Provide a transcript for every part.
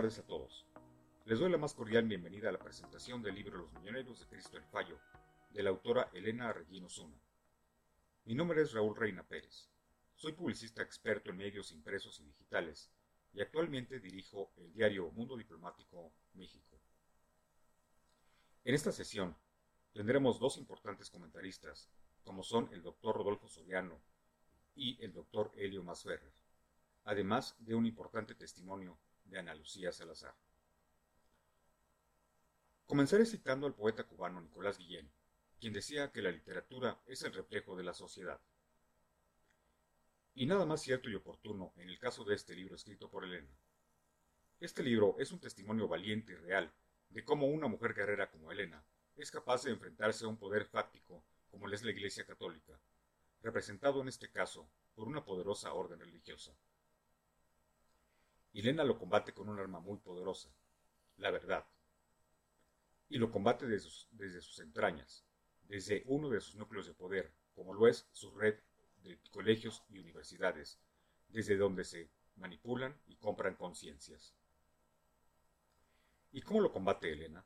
tardes a todos. Les doy la más cordial bienvenida a la presentación del libro Los Milloneros de Cristo el Fallo, de la autora Elena Regino Zuna. Mi nombre es Raúl Reina Pérez. Soy publicista experto en medios impresos y digitales y actualmente dirijo el diario Mundo Diplomático México. En esta sesión tendremos dos importantes comentaristas, como son el doctor Rodolfo Soriano y el doctor Helio Masferrer, además de un importante testimonio de Ana Lucía Salazar. Comenzaré citando al poeta cubano Nicolás Guillén, quien decía que la literatura es el reflejo de la sociedad. Y nada más cierto y oportuno en el caso de este libro escrito por Elena. Este libro es un testimonio valiente y real de cómo una mujer guerrera como Elena es capaz de enfrentarse a un poder fáctico como es la Iglesia Católica, representado en este caso por una poderosa orden religiosa. Elena lo combate con un arma muy poderosa, la verdad y lo combate desde sus, entrañas, desde uno de sus núcleos de poder, como lo es su red de colegios y universidades, desde donde se manipulan y compran conciencias. ¿Y cómo lo combate Elena?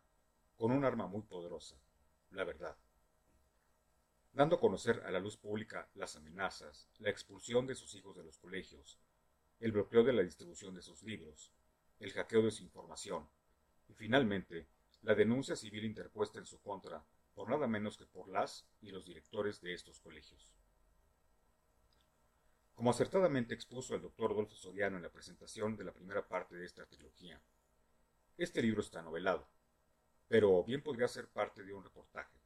Con un arma muy poderosa, la verdad. Dando a conocer a la luz pública las amenazas, la expulsión de sus hijos de los colegios, el bloqueo de la distribución de sus libros, el hackeo de su información, y finalmente la denuncia civil interpuesta en su contra por nada menos que por las y los directores de estos colegios. Como acertadamente expuso el doctor Adolfo Soriano en la presentación de la primera parte de esta trilogía, este libro está novelado, pero bien podría ser parte de un reportaje,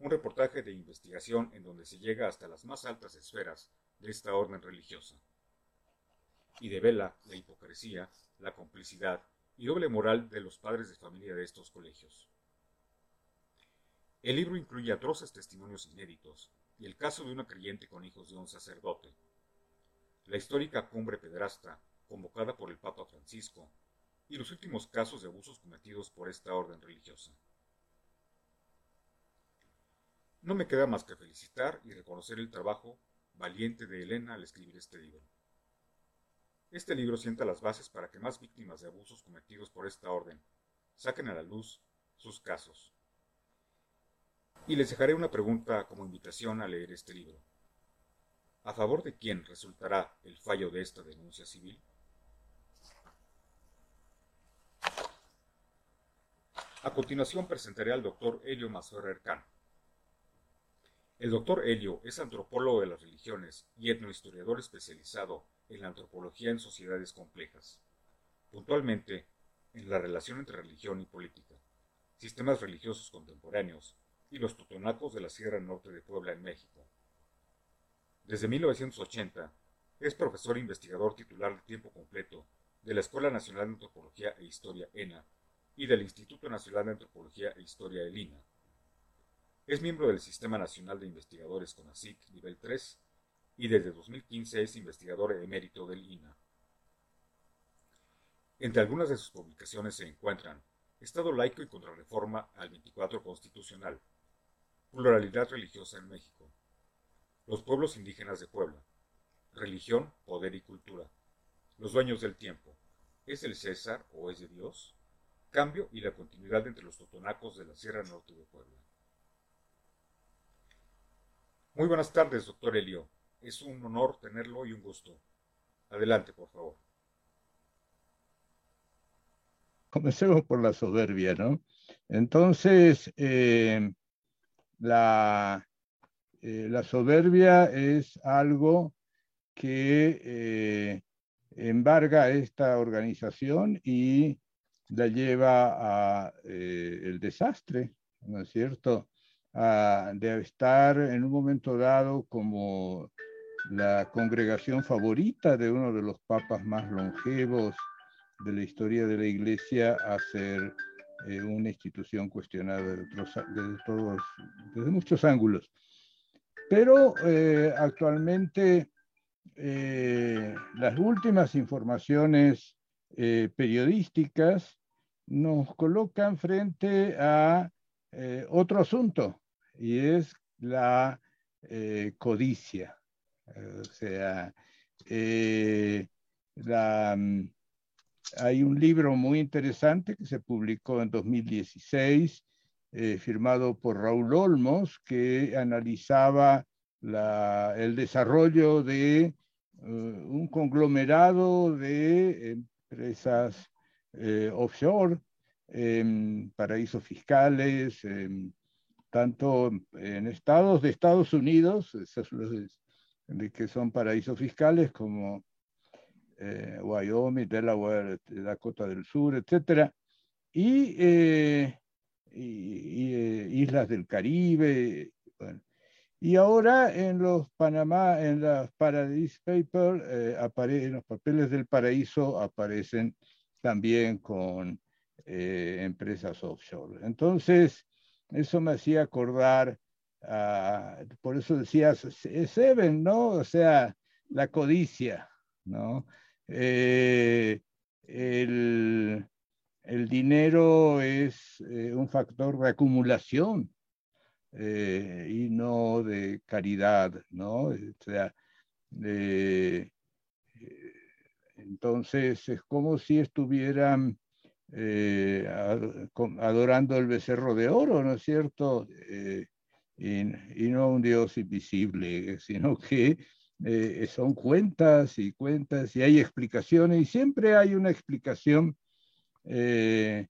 un reportaje de investigación en donde se llega hasta las más altas esferas de esta orden religiosa, y devela la hipocresía, la complicidad y doble moral de los padres de familia de estos colegios. El libro incluye atroces testimonios inéditos y el caso de una creyente con hijos de un sacerdote, la histórica cumbre pederasta convocada por el Papa Francisco y los últimos casos de abusos cometidos por esta orden religiosa. No me queda más que felicitar y reconocer el trabajo valiente de Elena al escribir este libro. Este libro sienta las bases para que más víctimas de abusos cometidos por esta orden saquen a la luz sus casos. Y les dejaré una pregunta como invitación a leer este libro. ¿A favor de quién resultará el fallo de esta denuncia civil? A continuación presentaré al doctor Helio Mazorrer Kahn. El doctor Helio es antropólogo de las religiones y etnohistoriador especializado en la antropología en sociedades complejas, puntualmente en la relación entre religión y política, sistemas religiosos contemporáneos y los totonacos de la Sierra Norte de Puebla en México. Desde 1980 es profesor e investigador titular de tiempo completo de la Escuela Nacional de Antropología e Historia ENA y del Instituto Nacional de Antropología e Historia ELINA. Es miembro del Sistema Nacional de Investigadores CONACYT nivel 3 y desde 2015 es investigador emérito del INA. Entre algunas de sus publicaciones se encuentran Estado laico y contrarreforma al 24 constitucional, Pluralidad religiosa en México, Los pueblos indígenas de Puebla, Religión, poder y cultura, Los dueños del tiempo, ¿es el César o es de Dios? Cambio y la continuidad entre los totonacos de la Sierra Norte de Puebla. Muy buenas tardes, doctor Elio. Es un honor tenerlo y un gusto. Adelante, por favor. Comencemos por la soberbia, ¿no? Entonces, eh, la, eh, la, soberbia es algo que eh, embarga esta organización y la lleva a el desastre, ¿no es cierto? A, de estar en un momento dado como la congregación favorita de uno de los papas más longevos de la historia de la Iglesia a ser eh, una institución cuestionada de todos, desde muchos ángulos. Pero eh, actualmente eh, las últimas informaciones periodísticas nos colocan frente a otro asunto y es la codicia. O sea, eh, mm, hay un libro muy interesante que se publicó en 2016, eh, firmado por Raúl Olmos, que analizaba el desarrollo de uh, un conglomerado de empresas eh, offshore, paraísos fiscales, tanto en estados de Estados Unidos, de que son paraísos fiscales, como eh, Wyoming, Delaware, este, Dakota del Sur, etcétera, y, eh, eh, islas del Caribe. Y ahora en los Panamá, en las Paradise Papers, en los papeles del paraíso aparecen también con empresas offshore. Entonces, eso me hacía acordar, por eso decías, Seven, ¿no? O sea, la codicia, ¿no? Eh, el, dinero es eh, un factor de acumulación eh, y no de caridad, ¿no? O sea, entonces es como si estuvieran adorando el becerro de oro, ¿no es cierto? Y, no un Dios invisible, sino que eh, son cuentas y cuentas y hay explicaciones y siempre hay una explicación eh,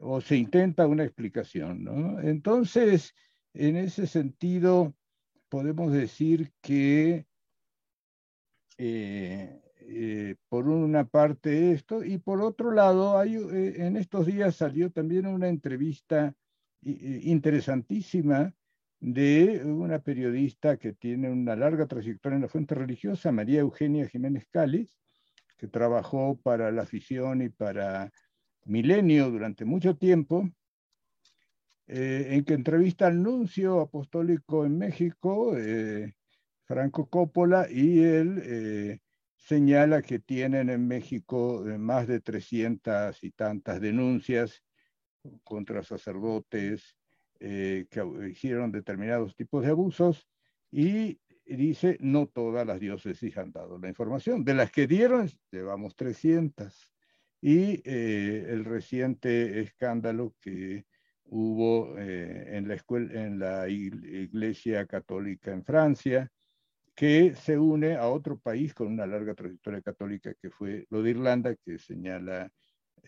o se intenta una explicación. ¿no? Entonces, en ese sentido, podemos decir que eh, por una parte esto y por otro lado, en estos días salió también una entrevista interesantísima de una periodista que tiene una larga trayectoria en la fuente religiosa, María Eugenia Jiménez Cáliz, que trabajó para la afición y para Milenio durante mucho tiempo, eh, en que entrevista al nuncio apostólico en México, eh, Franco Coppola, y él eh, señala que tienen en México más de 300 y tantas denuncias contra sacerdotes, eh, que hicieron determinados tipos de abusos y dice, no todas las diócesis han dado la información. De las que dieron, llevamos 300. Y eh, el reciente escándalo que hubo eh, en, la escuela, en la Iglesia Católica en Francia, que se une a otro país con una larga trayectoria católica, que fue lo de Irlanda, que señala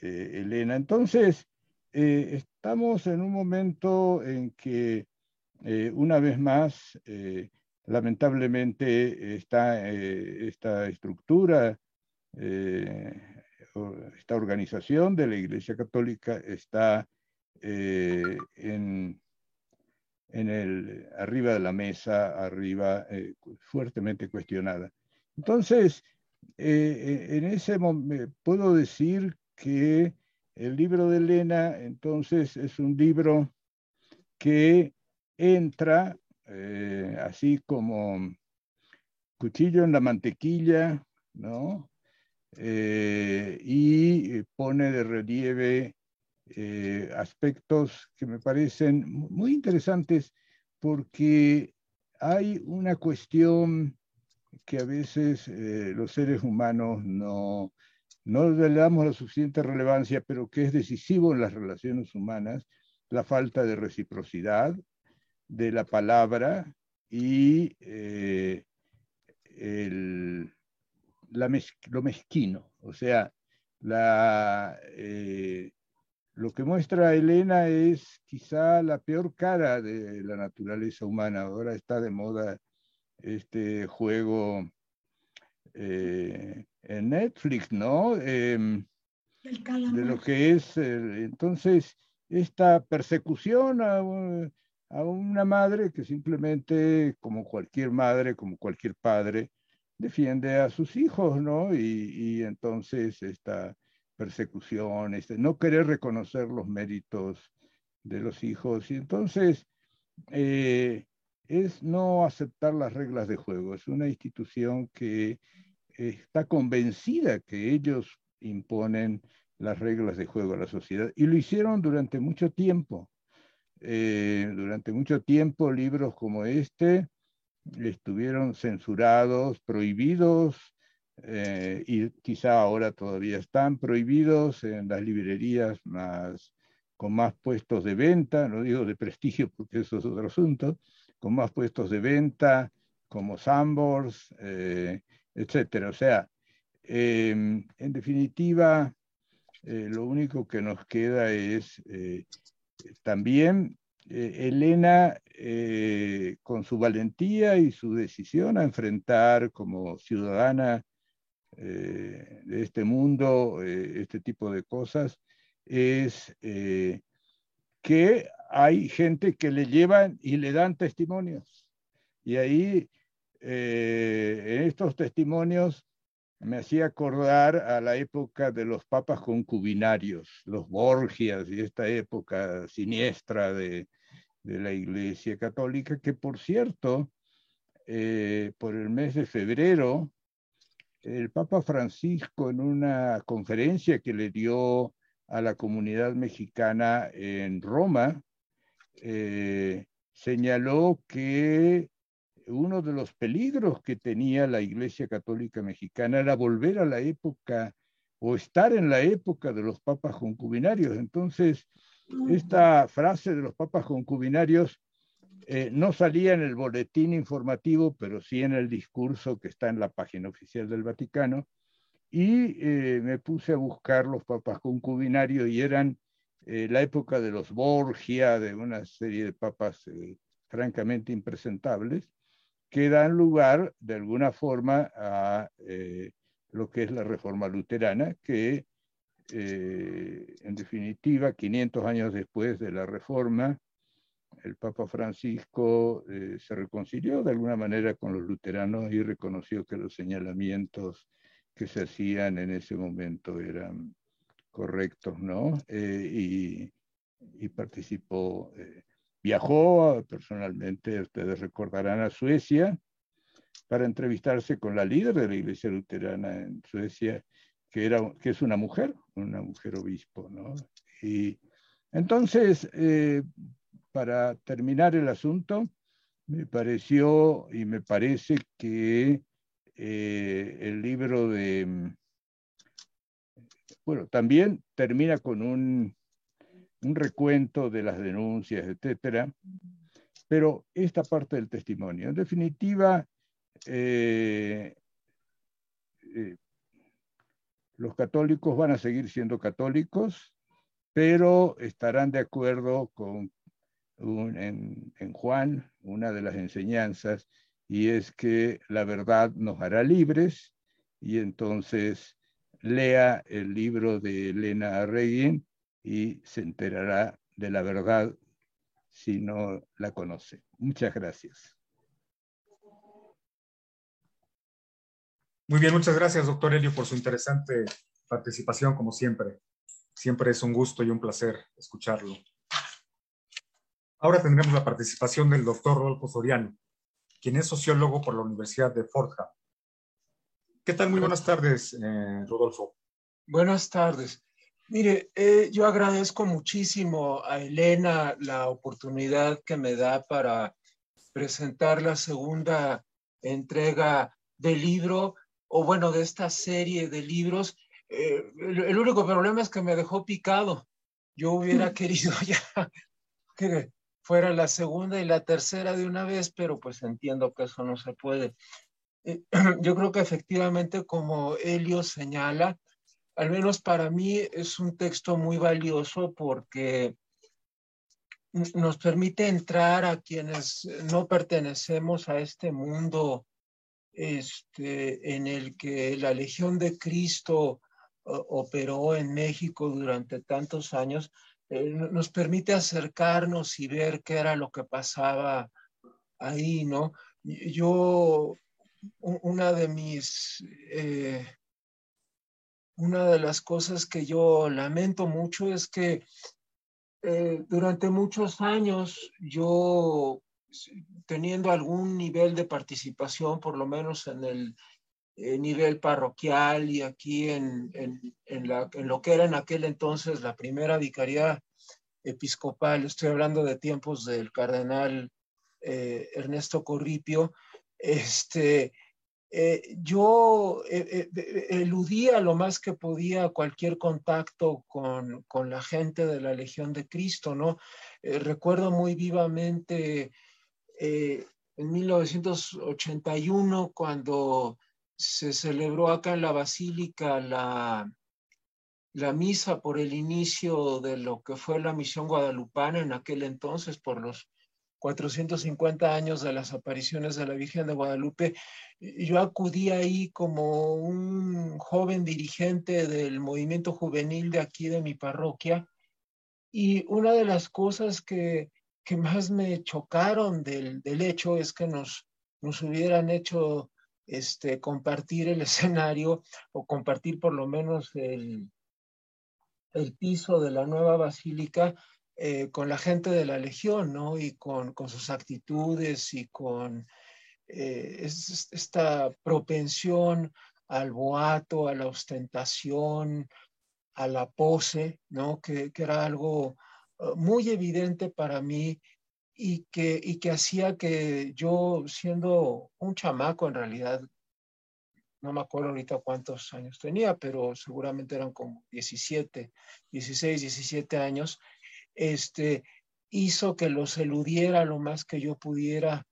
Elena. Entonces, eh, estamos en un momento en que, eh, una vez más, eh, lamentablemente, está, esta estructura, esta organización de la Iglesia Católica está en, en el, arriba de la mesa, arriba, fuertemente cuestionada. Entonces, en ese momento puedo decir que el libro de Elena, entonces, es un libro que entra eh, así como cuchillo en la mantequilla, ¿no? Eh, y pone de relieve eh, aspectos que me parecen muy interesantes porque hay una cuestión que a veces los seres humanos no, no le damos la suficiente relevancia, pero que es decisivo en las relaciones humanas, la falta de reciprocidad de la palabra y eh, lo mezquino. O sea, eh, lo que muestra Elena es quizá la peor cara de la naturaleza humana. Ahora está de moda este juego eh, en Netflix, ¿no? Em, de lo que es, entonces, esta persecución a, una madre que simplemente, como cualquier madre, como cualquier padre, defiende a sus hijos, ¿no? Y, entonces esta persecución, este, no querer reconocer los méritos de los hijos, y entonces eh, es no aceptar las reglas de juego, es una institución que está convencida que ellos imponen las reglas de juego a la sociedad y lo hicieron durante mucho tiempo. Eh, durante mucho tiempo libros como este estuvieron censurados, prohibidos eh, y quizá ahora todavía están prohibidos en las librerías más, con más puestos de venta, no digo de prestigio porque eso es otro asunto, con más puestos de venta como Sambors, eh, etcétera. O sea, em, en definitiva, eh, lo único que nos queda es también Elena, con su valentía y su decisión a enfrentar como ciudadana eh, de este mundo, eh, este tipo de cosas, es eh, que hay gente que le llevan y le dan testimonios. Y ahí, en estos testimonios, me hacía acordar a la época de los papas concubinarios, los Borgias y esta época siniestra de, la Iglesia Católica, que por cierto, por el mes de febrero, el Papa Francisco en una conferencia que le dio a la comunidad mexicana en Roma, eh, señaló que uno de los peligros que tenía la Iglesia Católica Mexicana era volver a la época o estar en la época de los papas concubinarios. Entonces, esta frase de los papas concubinarios eh, no salía en el boletín informativo, pero sí en el discurso que está en la página oficial del Vaticano, y eh, me puse a buscar los papas concubinarios y eran eh, la época de los Borgia, de una serie de papas francamente impresentables, que dan lugar de alguna forma a lo que es la reforma luterana, que en definitiva, 500 años después de la reforma, el Papa Francisco eh, se reconcilió de alguna manera con los luteranos y reconoció que los señalamientos que se hacían en ese momento eran correctos, ¿no? Eh, y, participó, eh, viajó personalmente, ustedes recordarán, a Suecia para entrevistarse con la líder de la iglesia luterana en Suecia, que, era, que es una mujer, una mujer obispo, ¿no? Y entonces, para terminar el asunto, me pareció y me parece que eh, el libro de, bueno, también termina con un, un recuento de las denuncias, etcétera, pero esta parte del testimonio. En definitiva, eh, eh, los católicos van a seguir siendo católicos, pero estarán de acuerdo con en, Juan una de las enseñanzas y es que la verdad nos hará libres y entonces lea el libro de Elena Arreguín y se enterará de la verdad si no la conoce. Muchas gracias. Muy bien, muchas gracias, doctor Elio, por su interesante participación, como siempre. Siempre es un gusto y un placer escucharlo. Ahora tendremos la participación del doctor Rodolfo Soriano, quien es sociólogo por la Universidad de Fordham. ¿Qué tal? Muy buenas tardes, eh, Rodolfo. Buenas tardes. Mire, eh, yo agradezco muchísimo a Elena la oportunidad que me da para presentar la segunda entrega del libro, o bueno, de esta serie de libros. Eh, el, único problema es que me dejó picado. Yo hubiera querido ya que fuera la segunda y la tercera de una vez, pero pues entiendo que eso no se puede. Eh, yo creo que efectivamente, como Helio señala, al menos para mí es un texto muy valioso porque nos permite entrar a quienes no pertenecemos a este mundo este, en el que la Legión de Cristo operó en México durante tantos años, eh, nos permite acercarnos y ver qué era lo que pasaba ahí, ¿no? Yo, una de mis, eh, una de las cosas que yo lamento mucho es que eh, durante muchos años yo, teniendo algún nivel de participación, por lo menos en el eh, nivel parroquial y aquí en, en, lo que era en aquel entonces la primera vicaría episcopal, estoy hablando de tiempos del cardenal eh, Ernesto Corripio, este, eh, yo eh, eh, eludía lo más que podía cualquier contacto con, con, la gente de la Legión de Cristo, ¿no? recuerdo muy vivamente en 1981 cuando se celebró acá en la Basílica la, la misa por el inicio de lo que fue la misión guadalupana en aquel entonces, por los 450 años de las apariciones de la Virgen de Guadalupe, yo acudí ahí como un joven dirigente del movimiento juvenil de aquí de mi parroquia y una de las cosas que, que más me chocaron del, del, hecho es que nos, nos hubieran hecho este, compartir el escenario o compartir por lo menos el, el piso de la nueva basílica eh, con la gente de la Legión, ¿no? Y con, sus actitudes y con eh, esta propensión al boato, a la ostentación, a la pose, ¿no? Que, era algo uh, muy evidente para mí y que, y que hacía que yo, siendo un chamaco en realidad, no me acuerdo ahorita cuántos años tenía, pero seguramente eran como 17, 16, 17 años, este, hizo que los eludiera lo más que yo pudiera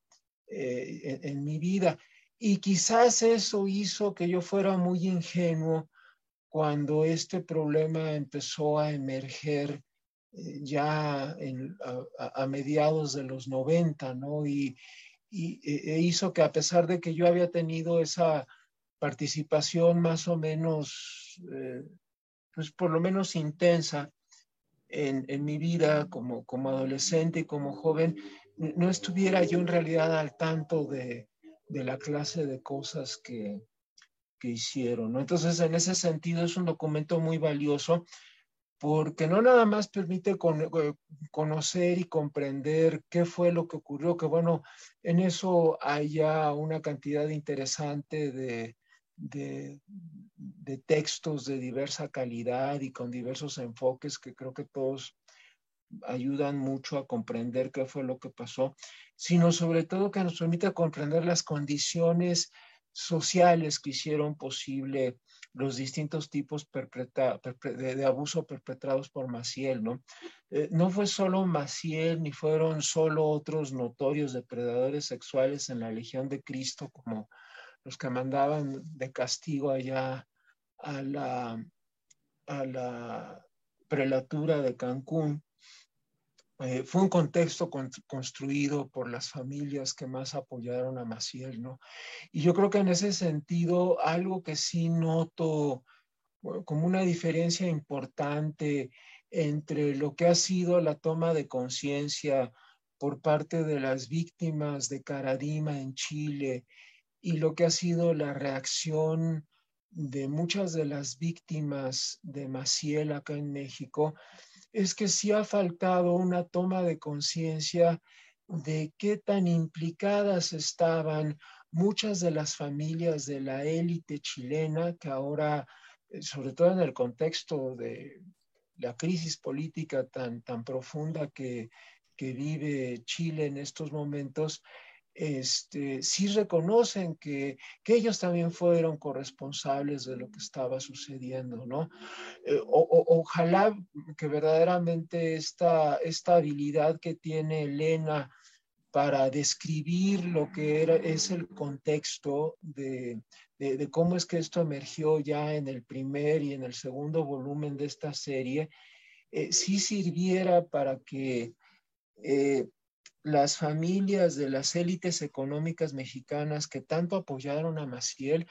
eh, en, mi vida. Y quizás eso hizo que yo fuera muy ingenuo cuando este problema empezó a emerger eh, ya a, mediados de los 90, ¿no? Y, e, e hizo que a pesar de que yo había tenido esa participación más o menos, eh, pues por lo menos intensa en, en, mi vida como, como adolescente y como joven, no estuviera yo en realidad al tanto de, de la clase de cosas que, que hicieron. Entonces, en ese sentido, es un documento muy valioso porque no nada más permite eh, conocer y comprender qué fue lo que ocurrió, que bueno, en eso hay ya una cantidad interesante de, de, textos de diversa calidad y con diversos enfoques que creo que todos ayudan mucho a comprender qué fue lo que pasó, sino sobre todo que nos permite comprender las condiciones sociales que hicieron posible los distintos tipos de, abuso perpetrados por Maciel, ¿no? Eh, no fue solo Maciel, ni fueron solo otros notorios depredadores sexuales en la Legión de Cristo, como los que mandaban de castigo allá a la, a la prelatura de Cancún. Eh, fue un contexto construido por las familias que más apoyaron a Maciel, ¿no? Y yo creo que en ese sentido, algo que sí noto como una diferencia importante entre lo que ha sido la toma de conciencia por parte de las víctimas de Caradima en Chile y lo que ha sido la reacción de muchas de las víctimas de Maciel acá en México, es que sí ha faltado una toma de conciencia de qué tan implicadas estaban muchas de las familias de la élite chilena que ahora, eh, sobre todo en el contexto de la crisis política tan, tan profunda que, que vive Chile en estos momentos, este, sí reconocen que, que, ellos también fueron corresponsables de lo que estaba sucediendo, ¿no? Eh, ojalá que verdaderamente esta, esta habilidad que tiene Elena para describir lo que es el contexto de, de, cómo es que esto emergió ya en el primer y en el segundo volumen de esta serie, eh, sí sirviera para que eh, las familias de las élites económicas mexicanas que tanto apoyaron a Maciel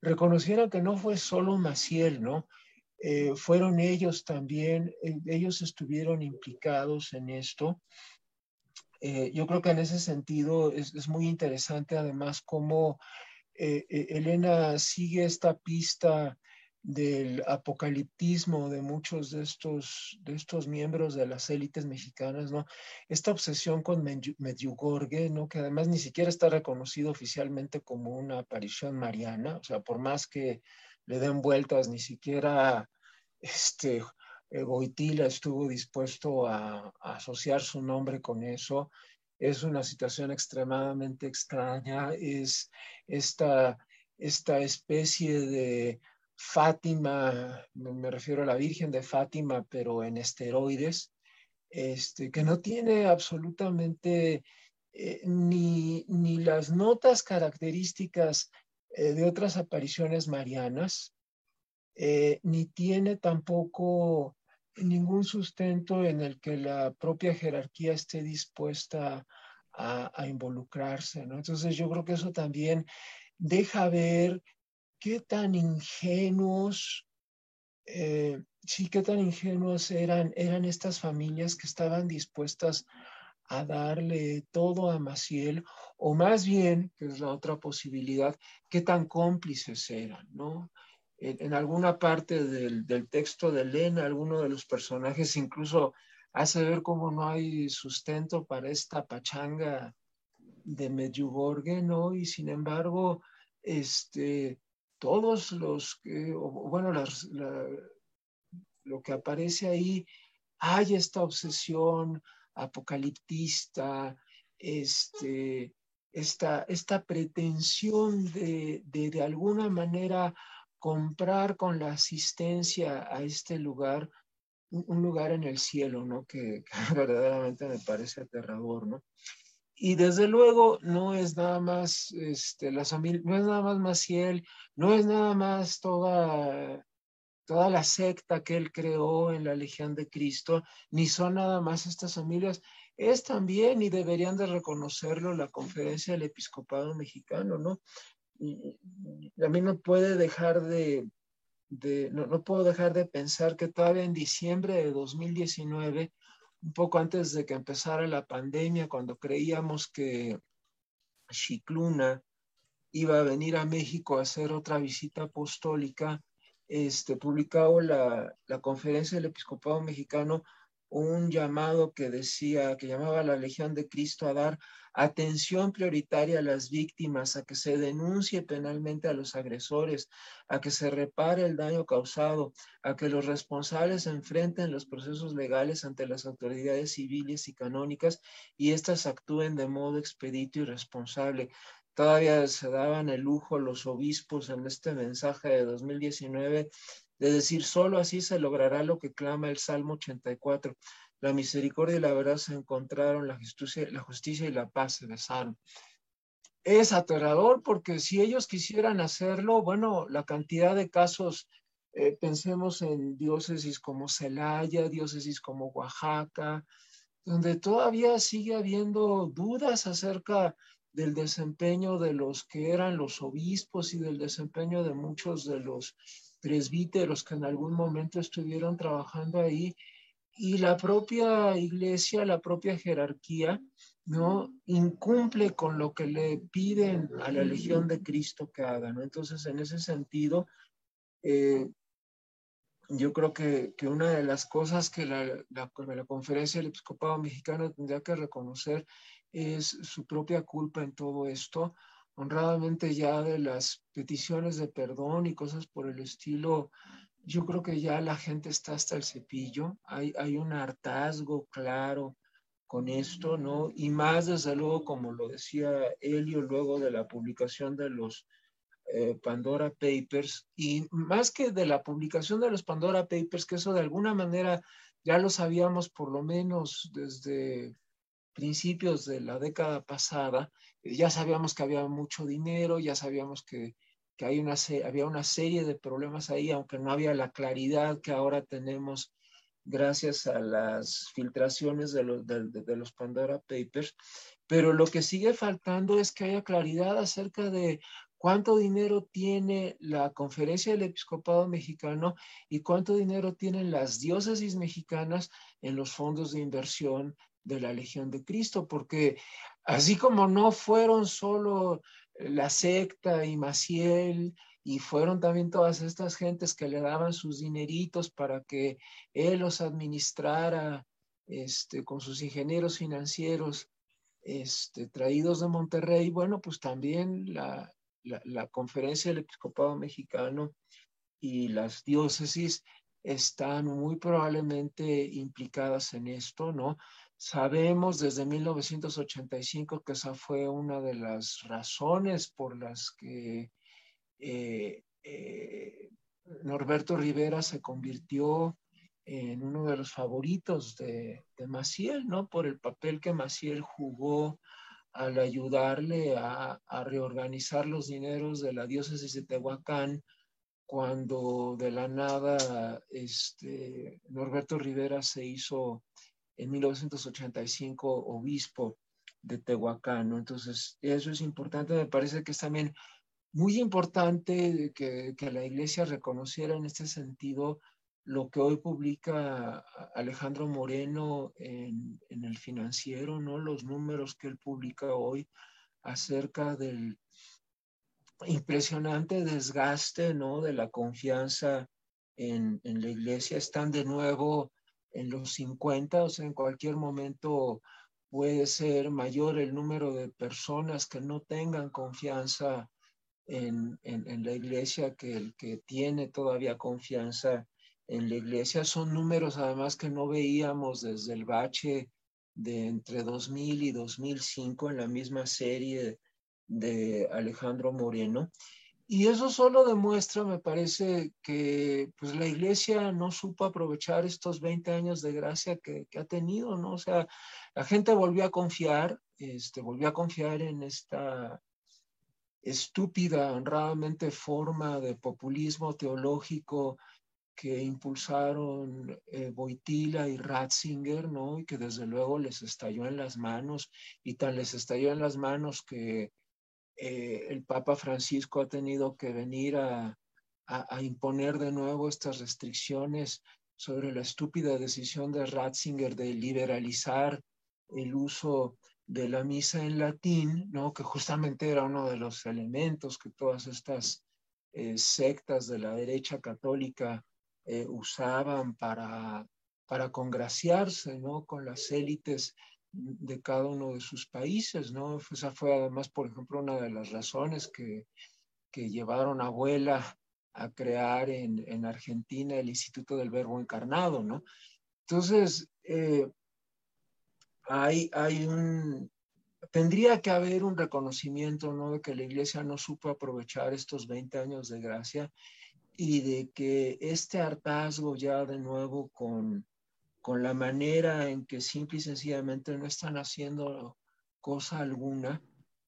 reconocieron que no fue solo Maciel, ¿no? Eh, fueron ellos también, eh, ellos estuvieron implicados en esto. Eh, yo creo que en ese sentido es, es muy interesante además cómo Elena sigue esta pista del apocaliptismo de muchos de estos, de estos miembros de las élites mexicanas, ¿no? Esta obsesión con Medjugorje, ¿no? Que además ni siquiera está reconocido oficialmente como una aparición mariana, o sea, por más que le den vueltas, ni siquiera este, Boitila estuvo dispuesto a, asociar su nombre con eso. Es una situación extremadamente extraña, es esta esta especie de Fátima, me refiero a la Virgen de Fátima, pero en esteroides, este, que no tiene absolutamente eh, ni, ni, las notas características eh, de otras apariciones marianas, eh, ni tiene tampoco ningún sustento en el que la propia jerarquía esté dispuesta a, involucrarse. Entonces yo creo que eso también deja ver qué tan ingenuos, eh, sí, qué tan ingenuos eran, eran estas familias que estaban dispuestas a darle todo a Maciel, o más bien, que es la otra posibilidad, qué tan cómplices eran, ¿no? En, alguna parte del, del, texto de Elena, alguno de los personajes incluso hace ver cómo no hay sustento para esta pachanga de Medjugorje, ¿no? Y sin embargo, este, todos los que, bueno, lo que aparece ahí, hay esta obsesión apocaliptista, este, esta, esta pretensión de, de, de alguna manera comprar con la asistencia a este lugar un lugar en el cielo, ¿no? Que, que, verdaderamente me parece aterrador, ¿no? Y desde luego no es nada más, este, la familia, no es nada más Maciel, no es nada más toda, toda la secta que él creó en la Legión de Cristo, ni son nada más estas familias, es también, y deberían de reconocerlo, la conferencia del episcopado mexicano, ¿no? Y, a mí no puede dejar de, no, no puedo dejar de pensar que todavía en diciembre de 2019 un poco antes de que empezara la pandemia, cuando creíamos que Chicluna iba a venir a México a hacer otra visita apostólica, este, publicado la, la conferencia del episcopado mexicano un llamado que decía, que llamaba a la Legión de Cristo a dar atención prioritaria a las víctimas, a que se denuncie penalmente a los agresores, a que se repare el daño causado, a que los responsables enfrenten los procesos legales ante las autoridades civiles y canónicas y éstas actúen de modo expedito y responsable. Todavía se daban el lujo los obispos en este mensaje de 2019 de decir, solo así se logrará lo que clama el Salmo 84. La misericordia y la verdad se encontraron, la justicia, y la paz se besaron. Es aterrador porque si ellos quisieran hacerlo, bueno, la cantidad de casos, eh, pensemos en diócesis como Celaya, diócesis como Oaxaca, donde todavía sigue habiendo dudas acerca del desempeño de los que eran los obispos y del desempeño de muchos de los presbíteros que en algún momento estuvieron trabajando ahí y la propia iglesia, la propia jerarquía, ¿no? Incumple con lo que le piden a la Legión de Cristo que haga, ¿no? Entonces, en ese sentido, eh, yo creo que, que, una de las cosas que la, la, la, conferencia del episcopado mexicano tendría que reconocer es su propia culpa en todo esto, honradamente ya de las peticiones de perdón y cosas por el estilo, yo creo que ya la gente está hasta el cepillo, hay, hay un hartazgo claro con esto, ¿no? Y más desde luego, como lo decía Elio luego de la publicación de los eh, Pandora Papers, y más que de la publicación de los Pandora Papers, que eso de alguna manera ya lo sabíamos por lo menos desde principios de la década pasada, eh, ya sabíamos que había mucho dinero, ya sabíamos que, que hay una, había una serie de problemas ahí, aunque no había la claridad que ahora tenemos gracias a las filtraciones de los, de, de los Pandora Papers. Pero lo que sigue faltando es que haya claridad acerca de cuánto dinero tiene la conferencia del episcopado mexicano y cuánto dinero tienen las diócesis mexicanas en los fondos de inversión de la Legión de Cristo, porque así como no fueron solo la secta y Maciel, y fueron también todas estas gentes que le daban sus dineritos para que él los administrara este, con sus ingenieros financieros este, traídos de Monterrey. Bueno, pues también la, la, la conferencia del episcopado mexicano y las diócesis están muy probablemente implicadas en esto, ¿no? Sabemos desde 1985 que esa fue una de las razones por las que eh, eh, Norberto Rivera se convirtió en uno de los favoritos de, Maciel, ¿no? Por el papel que Maciel jugó al ayudarle a, reorganizar los dineros de la diócesis de Tehuacán cuando de la nada este, Norberto Rivera se hizo en 1985 obispo de Tehuacán. Entonces, eso es importante, me parece que es también muy importante que, que la iglesia reconociera en este sentido lo que hoy publica Alejandro Moreno en, en, el financiero, ¿no? Los números que él publica hoy acerca del impresionante desgaste, ¿no? De la confianza en, en la iglesia. Están de nuevo en los 50, o sea, en cualquier momento puede ser mayor el número de personas que no tengan confianza en, en, la iglesia que el que tiene todavía confianza en la iglesia. Son números además que no veíamos desde el bache de entre 2000 y 2005 en la misma serie de Alejandro Moreno. Y eso solo demuestra, me parece, que pues la iglesia no supo aprovechar estos 20 años de gracia que, ha tenido, ¿no? O sea, la gente volvió a confiar, este, volvió a confiar en esta estúpida, honradamente forma de populismo teológico que impulsaron eh, Boitila y Ratzinger, ¿no? Y que desde luego les estalló en las manos, y tan les estalló en las manos que eh, el Papa Francisco ha tenido que venir a, imponer de nuevo estas restricciones sobre la estúpida decisión de Ratzinger de liberalizar el uso de la misa en latín, ¿no? que justamente era uno de los elementos que todas estas eh, sectas de la derecha católica eh, usaban para, para congraciarse ¿no? con las élites de cada uno de sus países. ¿no? Esa fue además, por ejemplo, una de las razones que, que llevaron a Abuela a crear en, en, Argentina el Instituto del Verbo Encarnado. ¿no? Entonces, eh, hay, hay un, tendría que haber un reconocimiento ¿no? de que la iglesia no supo aprovechar estos 20 años de gracia y de que este hartazgo ya de nuevo con, con la manera en que simple y sencillamente no están haciendo cosa alguna,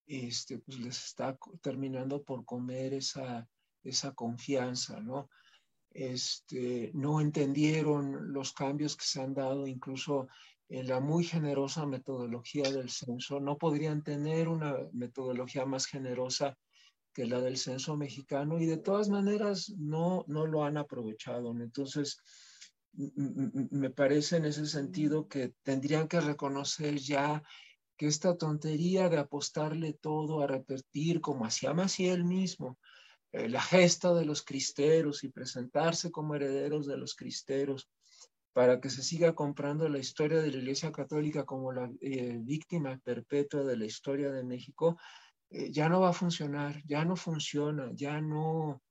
este, pues les está terminando por comer esa, esa confianza, ¿no? Este, no entendieron los cambios que se han dado incluso en la muy generosa metodología del censo. No podrían tener una metodología más generosa que la del censo mexicano y de todas maneras no, no lo han aprovechado. Entonces, me parece en ese sentido que tendrían que reconocer ya que esta tontería de apostarle todo a repetir como hacía Maciel mismo, eh, la gesta de los cristeros y presentarse como herederos de los cristeros para que se siga comprando la historia de la Iglesia Católica como la eh, víctima perpetua de la historia de México, eh, ya no va a funcionar, ya no funciona, ya no,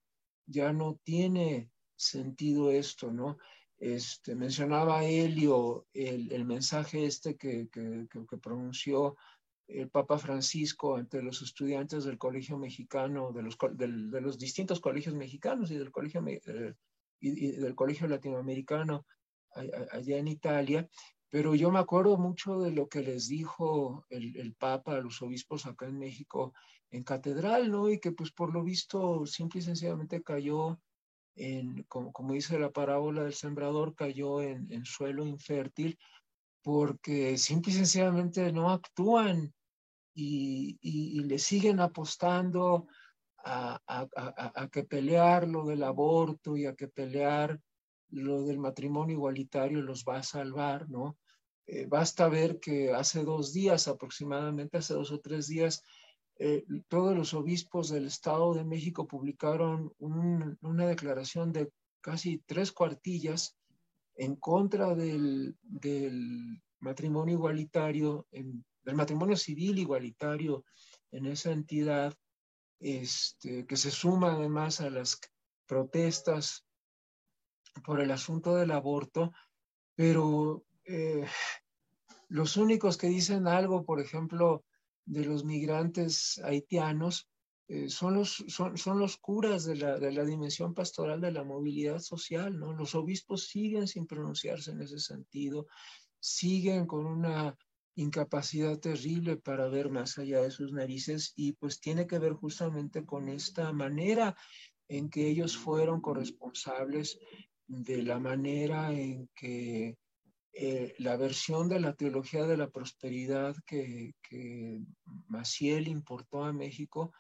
ya no tiene sentido esto, ¿no? Este, mencionaba Helio el, mensaje este que, que, pronunció el Papa Francisco ante los estudiantes del Colegio Mexicano, de los, de los distintos colegios mexicanos y del Colegio, eh, del colegio Latinoamericano allá en Italia, pero yo me acuerdo mucho de lo que les dijo el, el, Papa a los obispos acá en México en catedral, ¿no? Y que pues por lo visto simple y sencillamente cayó en, como, como dice la parábola del sembrador, cayó en, en suelo infértil porque simple y sencillamente no actúan y, y, y le siguen apostando a, a, a, a, que pelear lo del aborto y a que pelear lo del matrimonio igualitario los va a salvar, ¿no? Eh, basta ver que hace dos días aproximadamente, hace dos o tres días, eh, todos los obispos del Estado de México publicaron un, una declaración de casi tres cuartillas en contra del, matrimonio igualitario, del matrimonio civil igualitario en esa entidad, este, que se suma además a las protestas por el asunto del aborto, pero eh, los únicos que dicen algo, por ejemplo, de los migrantes haitianos, eh, son, los, son, son, los curas de la, de la, dimensión pastoral de la movilidad social, ¿no? Los obispos siguen sin pronunciarse en ese sentido, siguen con una incapacidad terrible para ver más allá de sus narices y pues tiene que ver justamente con esta manera en que ellos fueron corresponsables de la manera en que eh, la versión de la teología de la prosperidad que, Maciel importó a México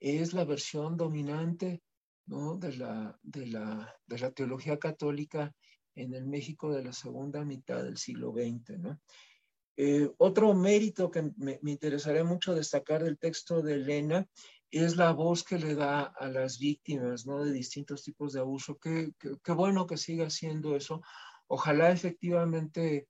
es la versión dominante ¿no? de, la, de, la, de la teología católica en el México de la segunda mitad del siglo XX. Eh, otro mérito que me, me, interesaría mucho destacar del texto de Elena es la voz que le da a las víctimas ¿no? de distintos tipos de abuso. Qué, qué, bueno que siga haciendo eso. Ojalá efectivamente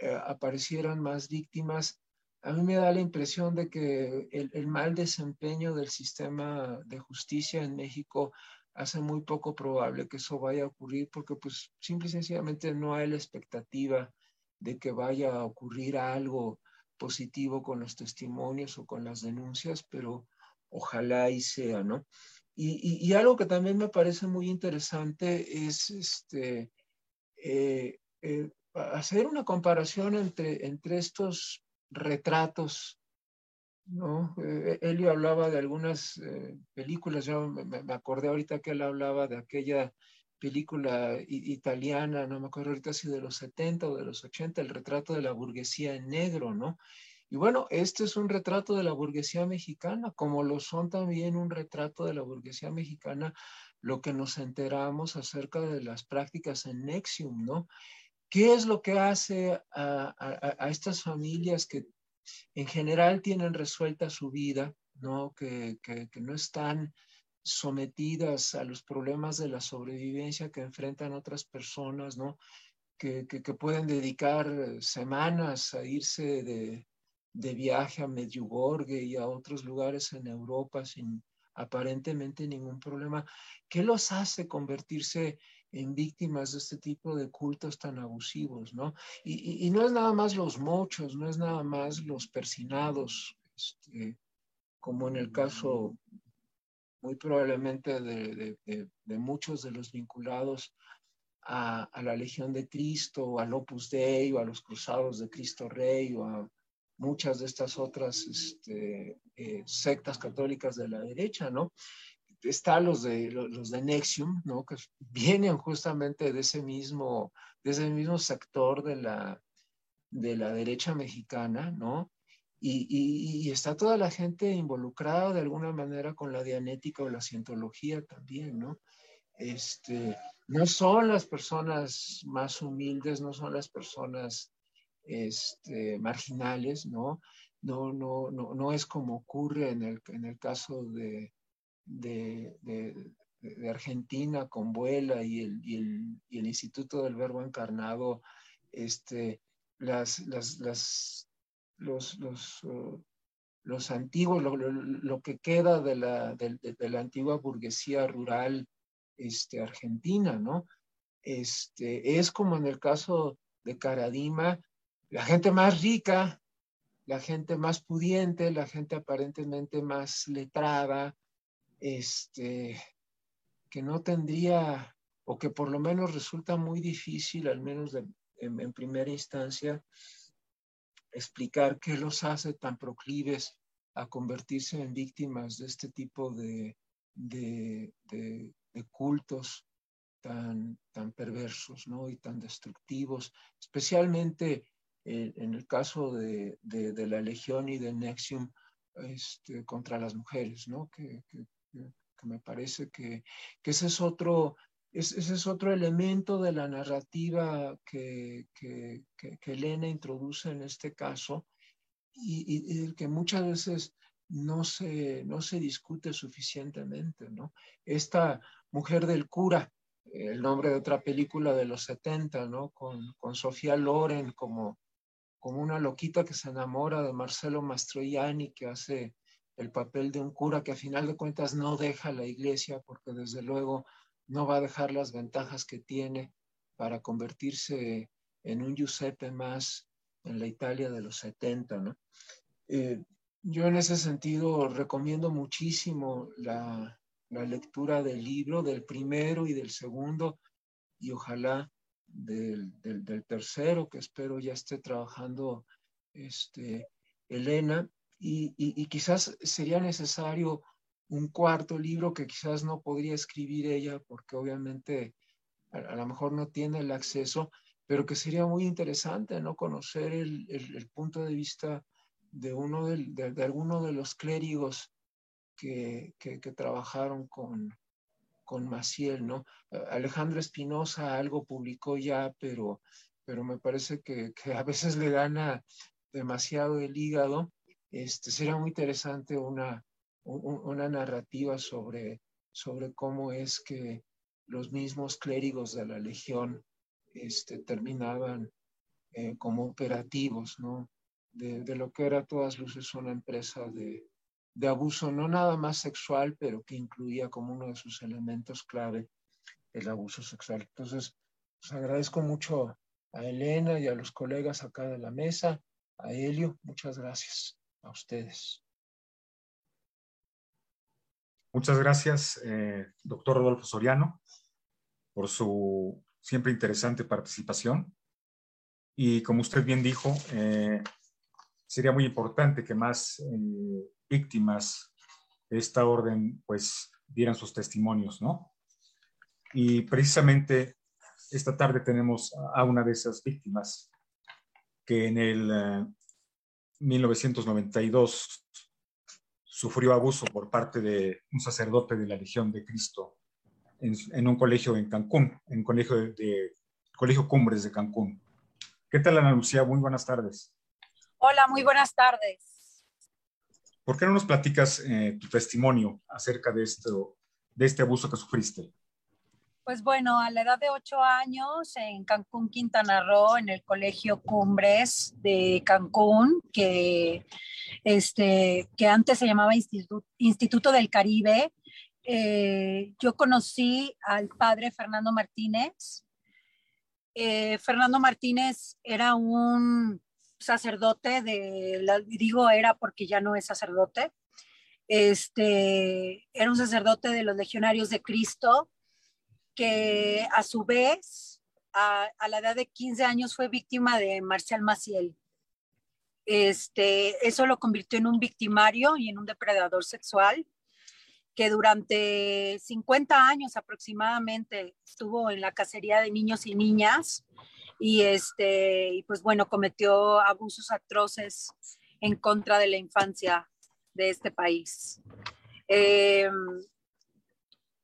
eh, aparecieran más víctimas a mí me da la impresión de que el, mal desempeño del sistema de justicia en México hace muy poco probable que eso vaya a ocurrir porque pues simple y sencillamente no hay la expectativa de que vaya a ocurrir algo positivo con los testimonios o con las denuncias, pero ojalá y sea, ¿no? Y, algo que también me parece muy interesante es este, eh, eh, hacer una comparación entre, entre estos retratos, ¿no? Eh, Elio hablaba de algunas eh, películas, yo me, acordé ahorita que él hablaba de aquella película italiana, no me acuerdo ahorita si de los 70 o de los 80, el retrato de la burguesía en negro, ¿no? Y bueno, este es un retrato de la burguesía mexicana, como lo son también un retrato de la burguesía mexicana, lo que nos enteramos acerca de las prácticas en Nexium, ¿no? ¿Qué es lo que hace a, estas familias que en general tienen resuelta su vida, ¿no? Que, no están sometidas a los problemas de la sobrevivencia que enfrentan otras personas, ¿no? Que, pueden dedicar semanas a irse de, de, viaje a Medjugorje y a otros lugares en Europa sin aparentemente ningún problema. ¿Qué los hace convertirse en víctimas de este tipo de cultos tan abusivos, ¿no? Y, no es nada más los mochos, no es nada más los persinados, este, como en el caso muy probablemente de, muchos de los vinculados a, la Legión de Cristo, o al Opus Dei, o a los Cruzados de Cristo Rey, o a muchas de estas otras este, eh, sectas católicas de la derecha, ¿no? está los de, los de Nexium, ¿no? que vienen justamente de ese mismo, de ese mismo sector de la, de la derecha mexicana, ¿no? Y, y, está toda la gente involucrada de alguna manera con la dianética o la cientología también, ¿no? Este, no son las personas más humildes, no son las personas este, marginales, ¿no? No, no, no, no es como ocurre en el, en el caso de, de, Argentina con Vuela y el, y, el, y el, Instituto del Verbo Encarnado, este, las, las, los, los, uh, los antiguos, lo, que queda de la, de, la antigua burguesía rural este, argentina, ¿no? Este, es como en el caso de Caradima, la gente más rica, la gente más pudiente, la gente aparentemente más letrada, este, que no tendría, o que por lo menos resulta muy difícil, al menos en, primera instancia, explicar qué los hace tan proclives a convertirse en víctimas de este tipo de, de, cultos tan, tan perversos ¿no? y tan destructivos, especialmente en el caso de, la Legión y de Nexium este, contra las mujeres, ¿no? que, que me parece que, ese, es otro, ese es otro elemento de la narrativa que, que, Elena introduce en este caso y, y, que muchas veces no se, no se discute suficientemente. ¿no? Esta mujer del cura, el nombre de otra película de los 70, ¿no? con, con Sofía Loren como, como una loquita que se enamora de Marcelo Mastroianni, que hace el papel de un cura que a final de cuentas no deja la iglesia porque desde luego no va a dejar las ventajas que tiene para convertirse en un Giuseppe más en la Italia de los 70, ¿no? Eh, yo en ese sentido recomiendo muchísimo la, la lectura del libro, del primero y del segundo, y ojalá del, del, tercero, que espero ya esté trabajando este, Elena, y, quizás sería necesario un cuarto libro que quizás no podría escribir ella porque obviamente a, lo mejor no tiene el acceso, pero que sería muy interesante no conocer el, punto de vista de uno de, de, alguno de los clérigos que trabajaron con, con Maciel, ¿no? Alejandro Espinosa algo publicó ya, pero, pero me parece que, que, a veces le gana demasiado el hígado. Este, sería muy interesante una, una narrativa sobre, sobre cómo es que los mismos clérigos de la Legión este, terminaban eh, como operativos, ¿no? De, de, lo que era a todas luces una empresa de, de abuso no nada más sexual, pero que incluía como uno de sus elementos clave el abuso sexual. Entonces, pues agradezco mucho a Elena y a los colegas acá de la mesa, a Helio, muchas gracias a ustedes. Muchas gracias, eh, doctor Rodolfo Soriano, por su siempre interesante participación. Y como usted bien dijo, eh, sería muy importante que más eh, víctimas de esta orden pues dieran sus testimonios, ¿no? Y precisamente esta tarde tenemos a una de esas víctimas que en el 1992 eh, sufrió abuso por parte de un sacerdote de la Legión de Cristo en, un colegio en Cancún, en colegio de, Colegio Cumbres de Cancún. ¿Qué tal, Ana Lucía? Muy buenas tardes. Hola, muy buenas tardes. ¿Por qué no nos platicas eh, tu testimonio acerca de, esto, de este abuso que sufriste? Pues bueno, a la edad de ocho años en Cancún, Quintana Roo, en el Colegio Cumbres de Cancún, que, este, que antes se llamaba Instituto, Instituto del Caribe, eh, yo conocí al padre Fernando Martínez. Eh, Fernando Martínez era un sacerdote de, digo era porque ya no es sacerdote, este, era un sacerdote de los legionarios de Cristo, que a su vez, a, la edad de 15 años, fue víctima de Marcial Maciel. Este, eso lo convirtió en un victimario y en un depredador sexual que durante 50 años aproximadamente estuvo en la cacería de niños y niñas y este y pues bueno cometió abusos atroces en contra de la infancia de este país. Em,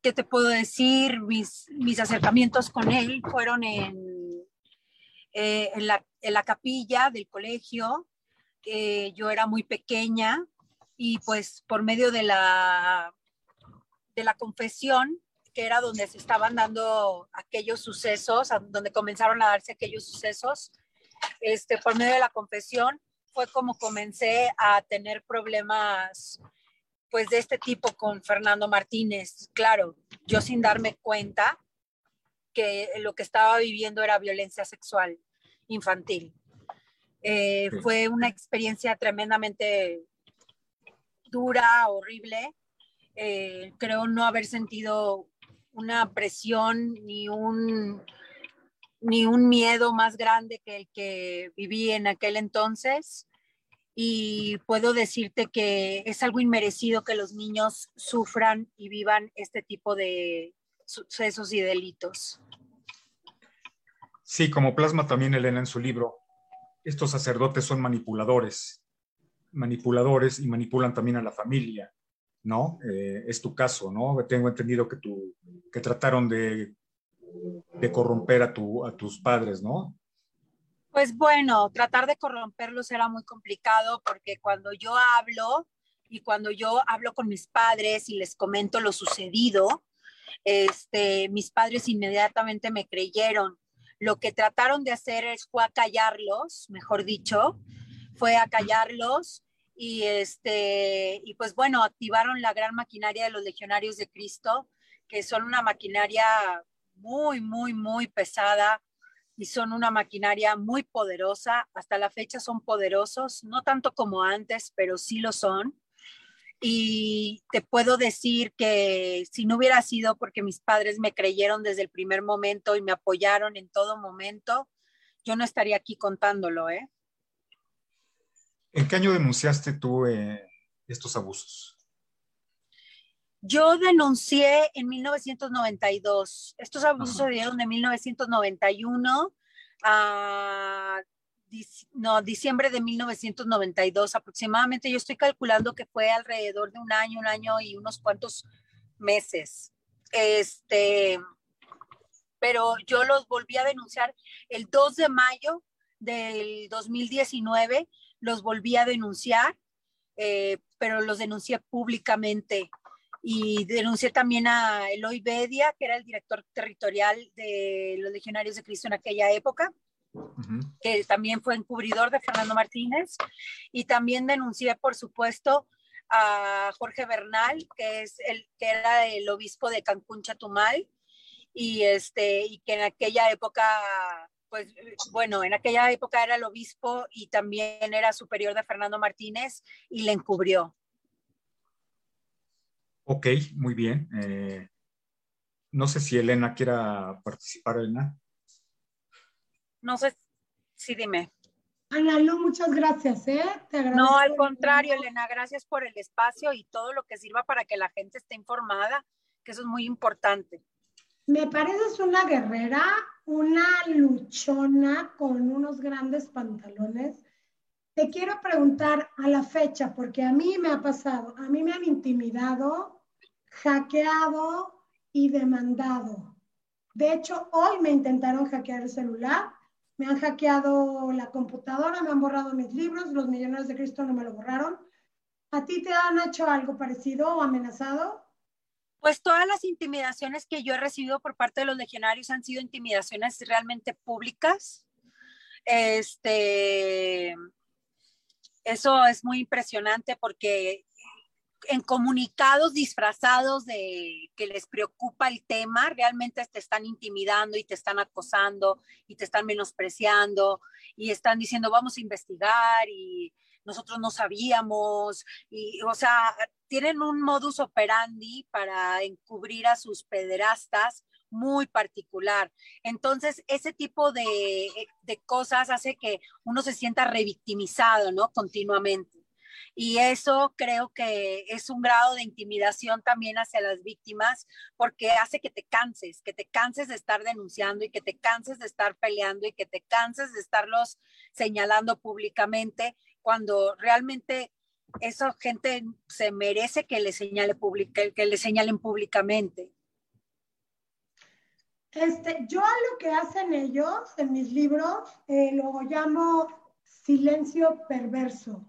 ¿Qué te puedo decir? Mis, mis acercamientos con él fueron en, eh, en, la, en, la, capilla del colegio. yo era muy pequeña y pues por medio de la, de la confesión que era donde se estaban dando aquellos sucesos, donde comenzaron a darse aquellos sucesos, este, por medio de la confesión, fue como comencé a tener problemas pues de este tipo con Fernando Martínez. Claro, yo sin darme cuenta que lo que estaba viviendo era violencia sexual infantil. Eh, fue una experiencia tremendamente dura, horrible. Eh, creo no haber sentido una presión ni un, ni un miedo más grande que el que viví en aquel entonces. Y puedo decirte que es algo inmerecido que los niños sufran y vivan este tipo de sucesos y delitos. Sí, como plasma también Elena en su libro, estos sacerdotes son manipuladores, manipuladores y manipulan también a la familia, ¿no? Eh, es tu caso, ¿no? Tengo entendido que, tu, que trataron de, de corromper a, tu, a tus padres, ¿no? Pues bueno, tratar de corromperlos era muy complicado porque cuando yo hablo y cuando yo hablo con mis padres y les comento lo sucedido, este, mis padres inmediatamente me creyeron. Lo que trataron de hacer es fue acallarlos, mejor dicho, fue acallarlos y este y pues bueno activaron la gran maquinaria de los legionarios de Cristo que son una maquinaria muy muy muy pesada y son una maquinaria muy poderosa. Hasta la fecha son poderosos, no tanto como antes, pero sí lo son. Y te puedo decir que si no hubiera sido porque mis padres me creyeron desde el primer momento y me apoyaron en todo momento, yo no estaría aquí contándolo, ¿eh? ¿En qué año denunciaste tú eh, estos abusos? Yo denuncié en 1992. Estos abusos se dieron de 1991 a no, diciembre de 1992 aproximadamente. Yo estoy calculando que fue alrededor de un año, un año y unos cuantos meses. Este, pero yo los volví a denunciar el 2 de mayo del 2019, los volví a denunciar, eh, pero los denuncié públicamente. Y denuncié también a Eloy Bedia, que era el director territorial de los Legionarios de Cristo en aquella época que también fue encubridor de Fernando Martínez, y también denuncié, por supuesto, a Jorge Bernal, que es el que era el obispo de Cancún Chatumal, y este, y que en aquella época, pues bueno, en aquella época era el obispo y también era superior de Fernando Martínez y le encubrió. Ok, muy bien. Eh, no sé si Elena quiera participar, Elena. No sé, sí, dime. Ana Lu, muchas gracias, ¿eh? no, al contrario, Elena, gracias por el espacio y todo lo que sirva para que la gente esté informada, que eso es muy importante. Me pareces una guerrera, una luchona con unos grandes pantalones. Te quiero preguntar a la fecha, porque a mí me ha pasado, a mí me han intimidado, hackeado y demandado. De hecho, hoy me intentaron hackear el celular me han hackeado la computadora, me han borrado mis libros, los millonarios de Cristo no me lo borraron. ¿A ti te han hecho algo parecido o amenazado? Pues todas las intimidaciones que yo he recibido por parte de los legionarios han sido intimidaciones realmente públicas. Este, eso es muy impresionante porque en comunicados disfrazados de que les preocupa el tema, realmente te están intimidando y te están acosando y te están menospreciando y están diciendo vamos a investigar y nosotros no sabíamos y o sea, tienen un modus operandi para encubrir a sus pederastas muy particular. Entonces, ese tipo de, de cosas hace que uno se sienta revictimizado, ¿no? Continuamente. Y eso creo que es un grado de intimidación también hacia las víctimas porque hace que te canses, que te canses de estar denunciando y que te canses de estar peleando y que te canses de estarlos señalando públicamente cuando realmente esa gente se merece que le, señale que le señalen públicamente. Este, yo a lo que hacen ellos en mis libros eh, lo llamo silencio perverso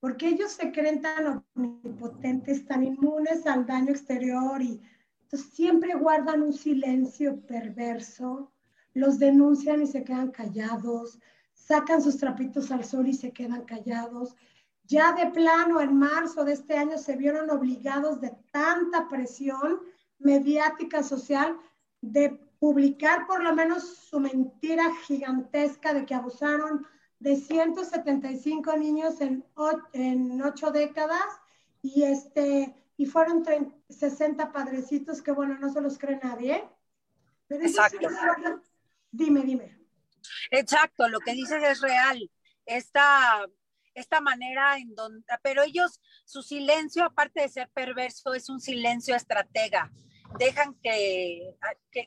porque ellos se creen tan omnipotentes, tan inmunes al daño exterior y siempre guardan un silencio perverso, los denuncian y se quedan callados, sacan sus trapitos al sol y se quedan callados. Ya de plano, en marzo de este año se vieron obligados de tanta presión mediática social de publicar por lo menos su mentira gigantesca de que abusaron de 175 niños en, en ocho décadas y, este, y fueron 60 padrecitos que, bueno, no se los cree nadie. Exacto. dime, dime. Exacto, lo que dices es real. Esta, esta manera en donde, pero ellos, su silencio, aparte de ser perverso, es un silencio estratega dejan que,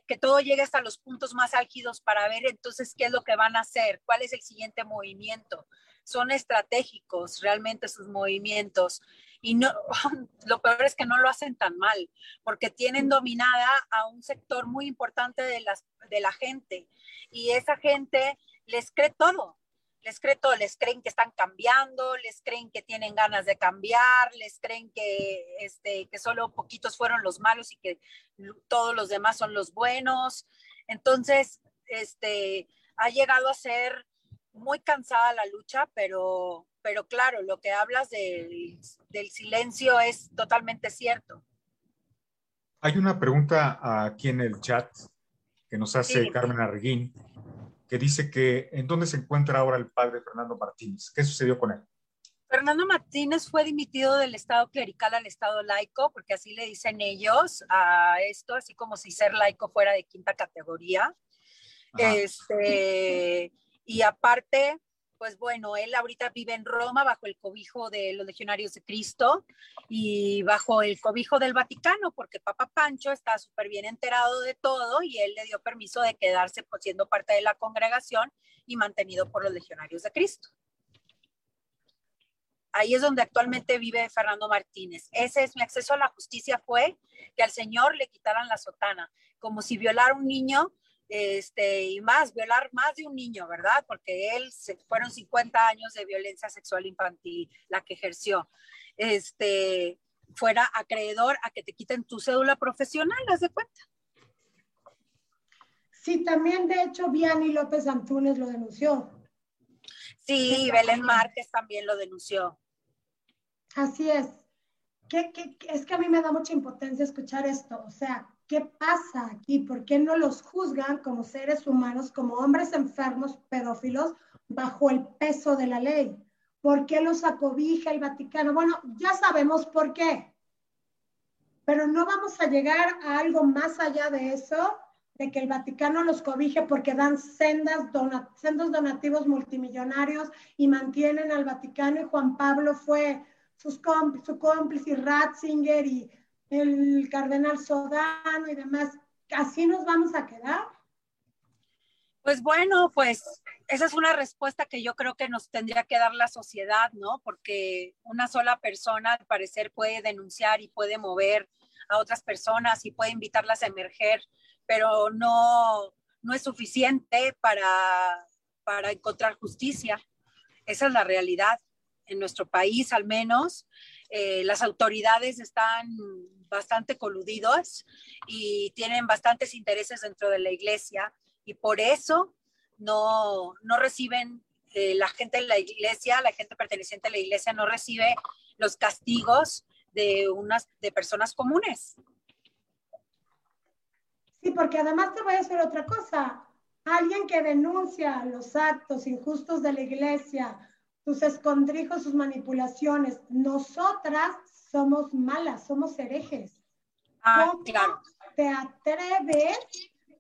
que, todo llegue hasta los puntos más álgidos para ver entonces qué es lo que van a hacer, cuál es el siguiente movimiento. Son estratégicos realmente sus movimientos y no, lo peor es que no lo hacen tan mal, porque tienen dominada a un sector muy importante de, las, de la gente y esa gente les cree todo les creen todo, les creen que están cambiando, les creen que tienen ganas de cambiar, les creen que, este, que solo poquitos fueron los malos y que todos los demás son los buenos. Entonces, este, ha llegado a ser muy cansada la lucha, pero, pero claro, lo que hablas del, del silencio es totalmente cierto. Hay una pregunta aquí en el chat que nos hace Carmen Arguín que dice que en dónde se encuentra ahora el padre Fernando Martínez. ¿Qué sucedió con él? Fernando Martínez fue dimitido del Estado clerical al Estado laico, porque así le dicen ellos a esto, así como si ser laico fuera de quinta categoría. Este, y aparte, pues bueno, él ahorita vive en Roma bajo el cobijo de los legionarios de Cristo y bajo el cobijo del Vaticano, porque Papa Pancho está súper bien enterado de todo y él le dio permiso de quedarse pues, siendo parte de la congregación y mantenido por los legionarios de Cristo. Ahí es donde actualmente vive Fernando Martínez. Ese es mi acceso a la justicia fue que al señor le quitaran la sotana, como si violara un niño, este, y más, violar más de un niño, ¿verdad? Porque él se, fueron 50 años de violencia sexual infantil la que ejerció. Este, fuera acreedor a que te quiten tu cédula profesional, haz de cuenta. Sí, también de hecho Vianney López Antunes lo denunció. Sí, Belén Márquez también lo denunció. Así es. ¿Qué, es que a mí me da mucha impotencia escuchar esto. O sea, ¿qué pasa aquí? ¿Por qué no los juzgan como seres humanos, como hombres enfermos, pedófilos, bajo el peso de la ley? ¿Por qué los acobija el Vaticano? Bueno, ya sabemos por qué. Pero no vamos a llegar a algo más allá de eso de que el Vaticano los cobije porque dan sendas sendos donativos multimillonarios y mantienen al Vaticano y Juan Pablo fue sus su cómplice y Ratzinger y el cardenal Sodano y demás. ¿Así nos vamos a quedar? Pues bueno, pues esa es una respuesta que yo creo que nos tendría que dar la sociedad, ¿no? Porque una sola persona al parecer puede denunciar y puede mover a otras personas y puede invitarlas a emerger pero no, no es suficiente para, para encontrar justicia. Esa es la realidad. En nuestro país, al menos, eh, las autoridades están bastante coludidos y tienen bastantes intereses dentro de la iglesia y por eso no, no reciben, eh, la gente de la iglesia, la gente perteneciente a la iglesia no recibe los castigos de, unas, de personas comunes. Sí, porque además te voy a decir otra cosa. Alguien que denuncia los actos injustos de la iglesia, sus escondrijos, sus manipulaciones, nosotras somos malas, somos herejes. Ah, claro. te atreves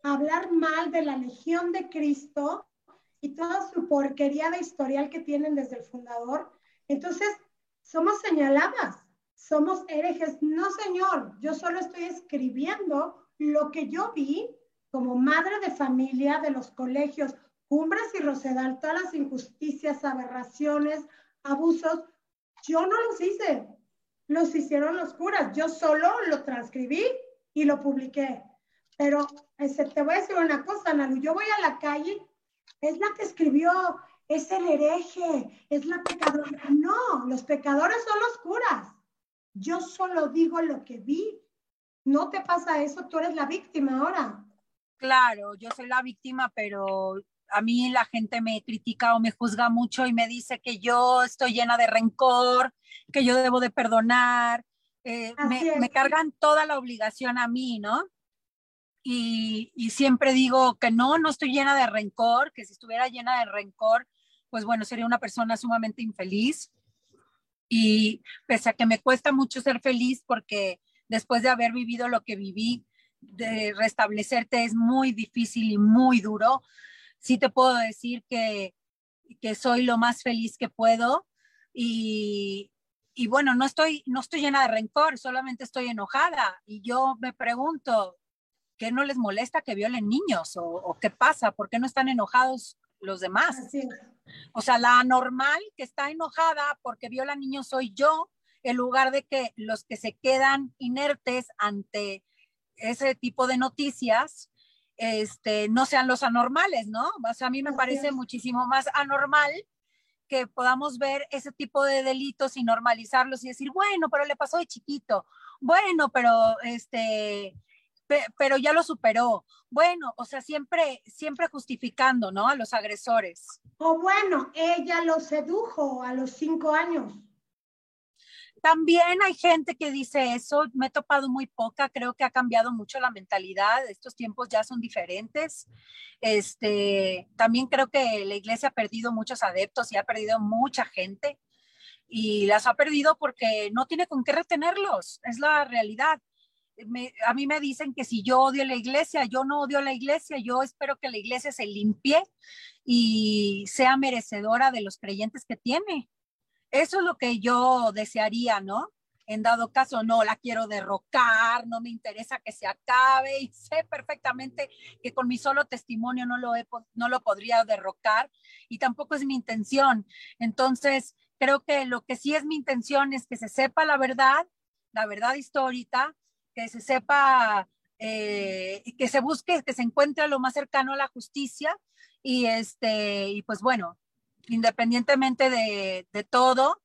a hablar mal de la Legión de Cristo y toda su porquería de historial que tienen desde el fundador? Entonces, somos señaladas, somos herejes. No, señor, yo solo estoy escribiendo lo que yo vi como madre de familia de los colegios Cumbres y Rosedal, todas las injusticias, aberraciones, abusos, yo no los hice, los hicieron los curas, yo solo lo transcribí y lo publiqué. Pero ese, te voy a decir una cosa, Nalu, yo voy a la calle, es la que escribió, es el hereje, es la pecadora. No, los pecadores son los curas. Yo solo digo lo que vi no te pasa eso, tú eres la víctima ahora. Claro, yo soy la víctima, pero a mí la gente me critica o me juzga mucho y me dice que yo estoy llena de rencor, que yo debo de perdonar. Eh, me, cargan toda la obligación a mí, ¿no? Y, y, siempre digo que no, no estoy llena de rencor, que si estuviera llena de rencor, pues bueno, sería una persona sumamente infeliz. Y pese a que me cuesta mucho ser feliz porque después de haber vivido lo que viví, de restablecerte es muy difícil y muy duro. Sí te puedo decir que, que soy lo más feliz que puedo y, y bueno, no estoy, no estoy llena de rencor, solamente estoy enojada y yo me pregunto, ¿qué no les molesta que violen niños o, o qué pasa? ¿Por qué no están enojados los demás? O sea, la normal que está enojada porque viola niños soy yo en lugar de que los que se quedan inertes ante ese tipo de noticias este, no sean los anormales, ¿no? O sea, a mí me parece muchísimo más anormal que podamos ver ese tipo de delitos y normalizarlos y decir, bueno, pero le pasó de chiquito, bueno, pero este, pero ya lo superó. Bueno, o sea, siempre, siempre justificando, ¿no? A los agresores. O bueno, ella lo sedujo a los cinco años. También hay gente que dice eso, me he topado muy poca, creo que ha cambiado mucho la mentalidad, estos tiempos ya son diferentes. Este, también creo que la iglesia ha perdido muchos adeptos y ha perdido mucha gente y las ha perdido porque no tiene con qué retenerlos, es la realidad. a mí me dicen que si yo odio la iglesia, yo no odio la iglesia, yo espero que la iglesia se limpie y sea merecedora de los creyentes que tiene. Eso es lo que yo desearía, ¿no? En dado caso, no la quiero derrocar, no me interesa que se acabe y sé perfectamente que con mi solo testimonio no lo, no lo podría derrocar y tampoco es mi intención. Entonces, creo que lo que sí es mi intención es que se sepa la verdad, la verdad histórica, que se sepa, eh, que se busque, que se encuentre lo más cercano a la justicia y este, y pues bueno, independientemente de, de todo,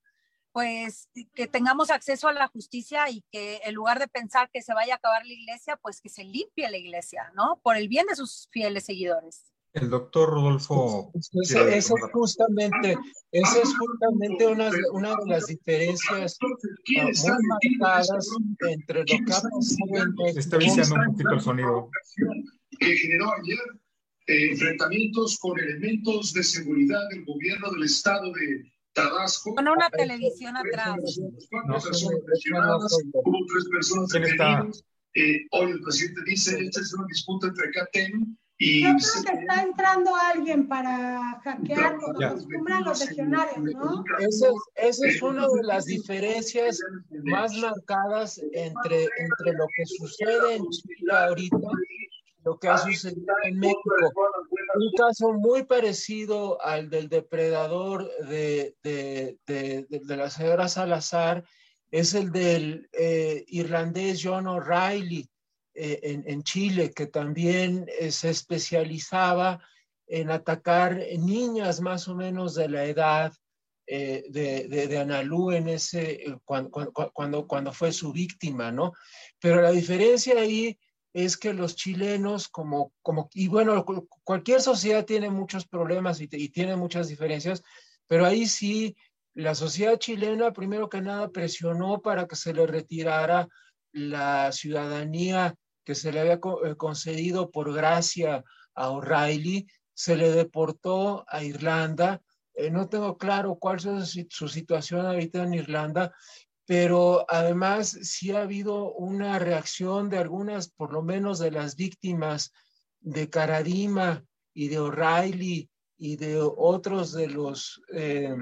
pues que tengamos acceso a la justicia y que en lugar de pensar que se vaya a acabar la iglesia, pues que se limpie la iglesia, ¿no? Por el bien de sus fieles seguidores. El doctor Rodolfo. Esa es justamente, esa es justamente una, una de las diferencias ah, muy marcadas entre lo que ha pasado en Está viciando un poquito el sonido. Que generó ayer eh, enfrentamientos con elementos de seguridad del gobierno del estado de Tabasco. Con una televisión atrás. No, personas lesionadas, hubo tres personas detenidas. Eh, hoy el presidente dice, esta es una disputa entre CATEM y... Yo creo que está entrando alguien para hackear como acostumbran los legionarios, ¿no? Esa es, es una de las diferencias más marcadas entre, entre lo que sucede en Chile ahorita lo que ha sucedido en México. Un caso muy parecido al del depredador de, de, de, de la señora Salazar es el del eh, irlandés John O'Reilly eh, en, en, Chile, que también eh, se especializaba en atacar niñas más o menos de la edad de, de, de, Analú en ese, cuando, cuando, cuando fue su víctima, ¿no? Pero la diferencia ahí es que los chilenos, como, como y bueno, cualquier sociedad tiene muchos problemas y, y, tiene muchas diferencias, pero ahí sí, la sociedad chilena, primero que nada, presionó para que se le retirara la ciudadanía que se le había eh, concedido por gracia a O'Reilly, se le deportó a Irlanda. Eh, no tengo claro cuál es su situación ahorita en Irlanda, pero además sí ha habido una reacción de algunas, por lo menos de las víctimas de Caradima y de O'Reilly y de otros de los, eh,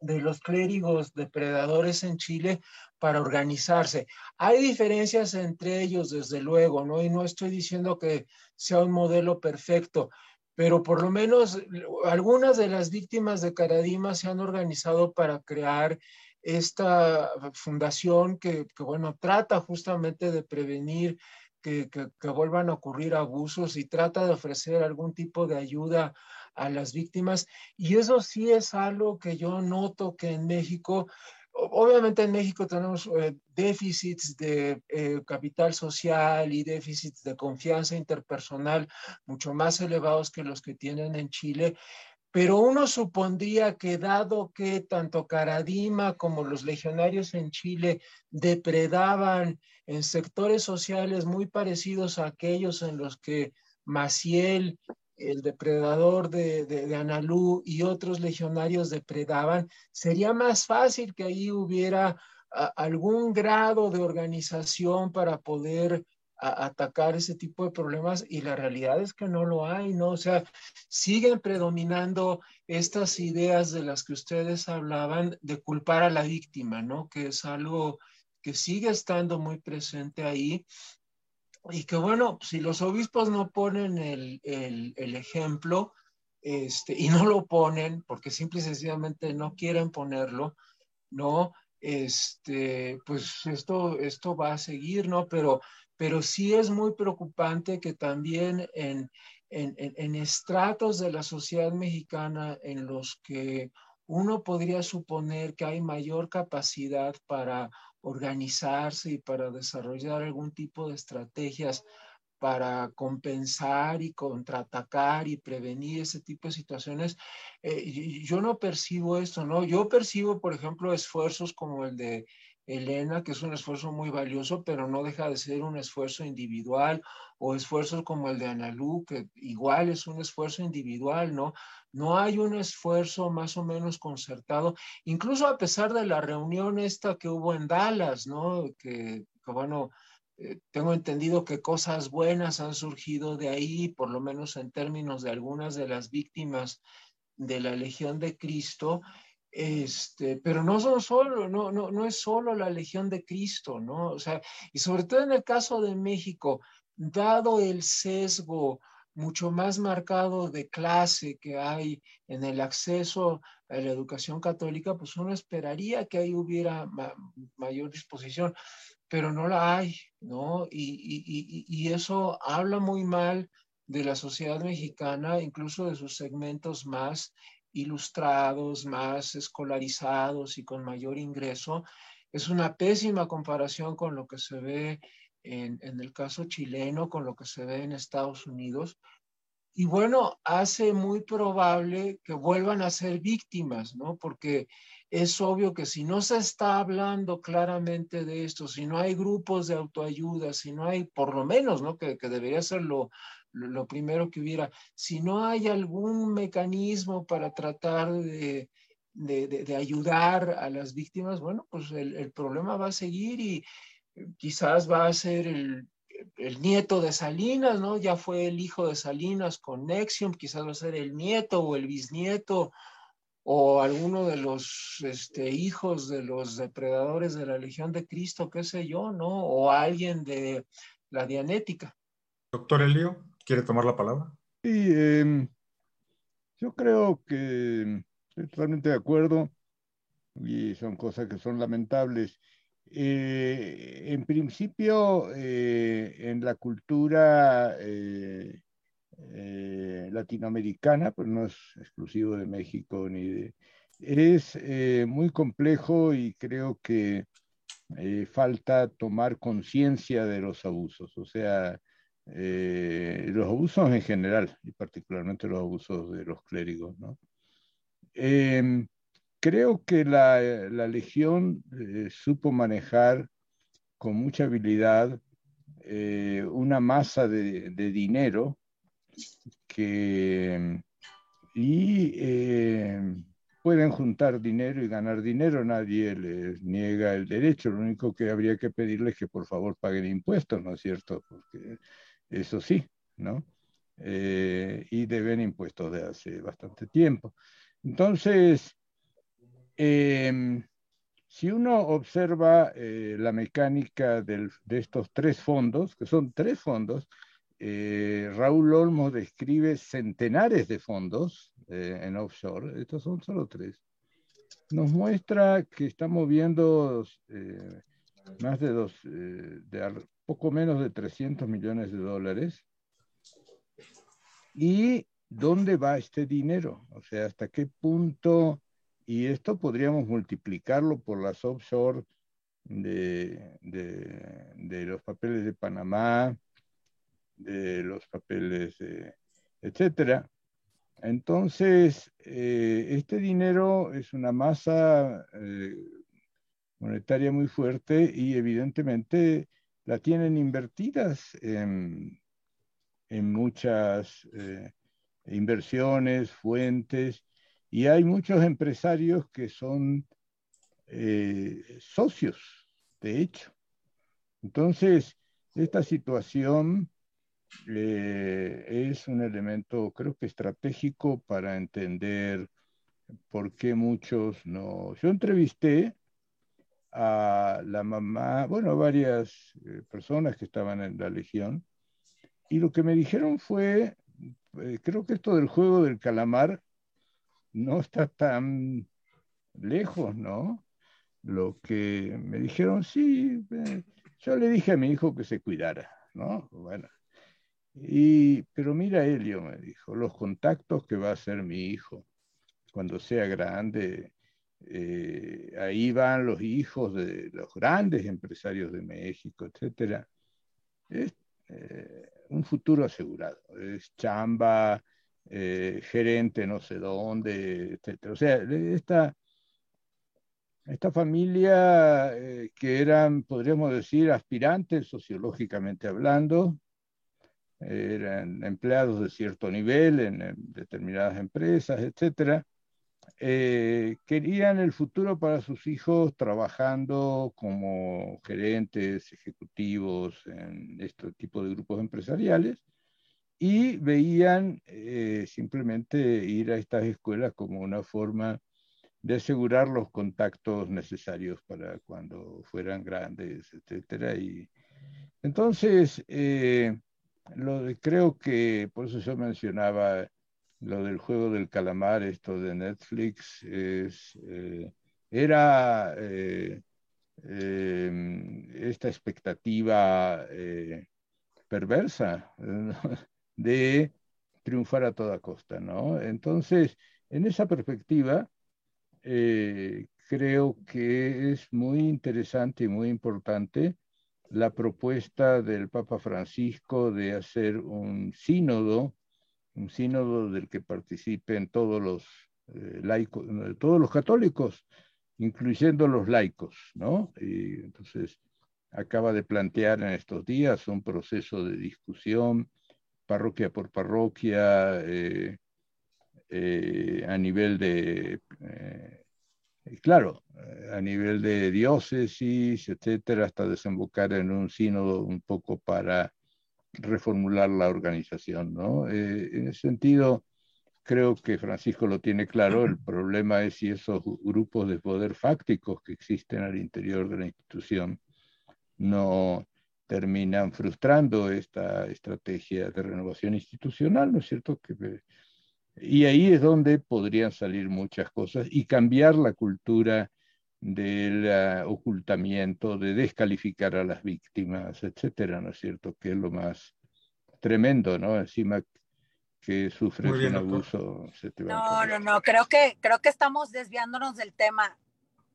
de los clérigos depredadores en Chile para organizarse. Hay diferencias entre ellos, desde luego. Y no estoy diciendo que sea un modelo perfecto, pero por lo menos algunas de las víctimas de Caradima se han organizado para crear esta fundación que, bueno, trata justamente de prevenir que, que, vuelvan a ocurrir abusos y trata de ofrecer algún tipo de ayuda a las víctimas. Y eso sí es algo que yo noto que en México, obviamente en México tenemos eh, déficits de eh, capital social y déficits de confianza interpersonal mucho más elevados que los que tienen en Chile, pero uno supondría que dado que tanto Caradima como los legionarios en Chile depredaban en sectores sociales muy parecidos a aquellos en los que Maciel, el depredador de, de, Analú y otros legionarios depredaban, sería más fácil que ahí hubiera algún grado de organización para poder a atacar ese tipo de problemas y la realidad es que no lo hay, ¿no? O sea, siguen predominando estas ideas de las que ustedes hablaban de culpar a la víctima, ¿no? Que es algo que sigue estando muy presente ahí y que bueno, si los obispos no ponen el, el, el ejemplo, este, y no lo ponen porque simple y sencillamente no quieren ponerlo, ¿no? Este, pues esto, esto va a seguir, ¿no? Pero pero sí es muy preocupante que también en, en, en, estratos de la sociedad mexicana en los que uno podría suponer que hay mayor capacidad para organizarse y para desarrollar algún tipo de estrategias para compensar y contraatacar y prevenir ese tipo de situaciones, eh, yo no percibo esto, ¿no? Yo percibo, por ejemplo, esfuerzos como el de Elena, que es un esfuerzo muy valioso, pero no deja de ser un esfuerzo individual, o esfuerzos como el de Analú, que igual es un esfuerzo individual, ¿no? No hay un esfuerzo más o menos concertado, incluso a pesar de la reunión esta que hubo en Dallas, ¿no? Que, que bueno, eh, tengo entendido que cosas buenas han surgido de ahí, por lo menos en términos de algunas de las víctimas de la Legión de Cristo, este, pero no son solo, no, no, no es solo la Legión de Cristo, ¿no? O sea, y sobre todo en el caso de México, dado el sesgo mucho más marcado de clase que hay en el acceso a la educación católica, pues uno esperaría que ahí hubiera mayor disposición pero no la hay, ¿no? Y, eso habla muy mal de la sociedad mexicana, incluso de sus segmentos más ilustrados, más escolarizados y con mayor ingreso. Es una pésima comparación con lo que se ve en, el caso chileno, con lo que se ve en Estados Unidos. Y bueno, hace muy probable que vuelvan a ser víctimas, ¿no? Porque es obvio que si no se está hablando claramente de esto, si no hay grupos de autoayuda, si no hay, por lo menos, ¿no? Que, debería ser lo, lo, primero que hubiera, si no hay algún mecanismo para tratar de, de, ayudar a las víctimas, bueno, pues el, el, problema va a seguir y quizás va a ser el, el nieto de Salinas, ¿no? Ya fue el hijo de Salinas con Nexium, quizás va a ser el nieto o el bisnieto o alguno de los este, hijos de los depredadores de la Legión de Cristo, qué sé yo, ¿no? O alguien de la Dianética. Doctor Elio, ¿quiere tomar la palabra? Sí, em, yo creo que estoy totalmente de acuerdo y son cosas que son lamentables. Eh, en principio, eh, en la cultura eh, latinoamericana, pero no es exclusivo de México ni de... Es muy complejo y creo que falta tomar conciencia de los abusos, o sea, los abusos en general y particularmente los abusos de los clérigos, ¿no? Em, creo que la, la Legión supo manejar con mucha habilidad una masa de, dinero que y eh, pueden juntar dinero y ganar dinero, nadie les niega el derecho, lo único que habría que pedirles es que por favor paguen impuestos, ¿no es cierto? Porque eso sí, ¿no? Eh, y deben impuestos de hace bastante tiempo. Entonces, em, si uno observa eh, la mecánica de estos tres fondos, que son tres fondos, eh, Raúl Olmo describe centenares de fondos en offshore, estos son solo tres. Nos muestra que estamos viendo más de dos, de poco menos de 300 millones de dólares. ¿Y dónde va este dinero? O sea, ¿hasta qué punto? Y esto podríamos multiplicarlo por las offshore de, de los papeles de Panamá, de los papeles, etcétera. Entonces, eh, este dinero es una masa eh, monetaria muy fuerte y evidentemente la tienen invertidas en, en muchas eh, inversiones, fuentes, y hay muchos empresarios que son socios, de hecho. Entonces, esta situación eh, es un elemento, creo que estratégico para entender por qué muchos no. Yo entrevisté a la mamá, bueno, varias eh, personas que estaban en la Legión, y lo que me dijeron fue, eh, creo que esto del juego del calamar no está tan lejos, ¿no? Lo que me dijeron, sí, yo le dije a mi hijo que se cuidara, ¿no? Bueno, y, pero mira, Helio, me dijo, los contactos que va a hacer mi hijo cuando sea grande, eh, ahí van los hijos de los grandes empresarios de México, etc. un futuro asegurado. Es chamba, gerente no sé dónde, etc. O sea, esta, esta familia que eran, podríamos decir, aspirantes sociológicamente hablando, eran empleados de cierto nivel en, determinadas empresas, etcétera, eh, querían el futuro para sus hijos trabajando como gerentes ejecutivos en este tipo de grupos empresariales y veían eh, simplemente ir a estas escuelas como una forma de asegurar los contactos necesarios para cuando fueran grandes, etcétera. Y entonces, eh, creo que, por eso yo mencionaba lo del juego del calamar, esto de Netflix, es, eh, era eh, em, esta expectativa eh, perversa de triunfar a toda costa, ¿no? Entonces, en esa perspectiva, creo que es muy interesante y muy importante la propuesta del Papa Francisco de hacer un sínodo, un sínodo del que participen todos los eh, laicos, todos los católicos, incluyendo los laicos, ¿no? Y entonces acaba de plantear en estos días un proceso de discusión parroquia por parroquia eh, eh, a nivel de claro, eh, a nivel de diócesis, etcétera, hasta desembocar en un sínodo un poco para reformular la organización, ¿no? Eh, en ese sentido, creo que Francisco lo tiene claro, el problema es si esos grupos de poder fácticos que existen al interior de la institución no terminan frustrando esta estrategia de renovación institucional, ¿no es cierto? Que y ahí es donde podrían salir muchas cosas y cambiar la cultura del ah, ocultamiento, de descalificar a las víctimas, etcétera, ¿no es cierto? Que es lo más tremendo, ¿no? Encima que sufre un abuso. no, no, no, creo que, creo que estamos desviándonos del tema.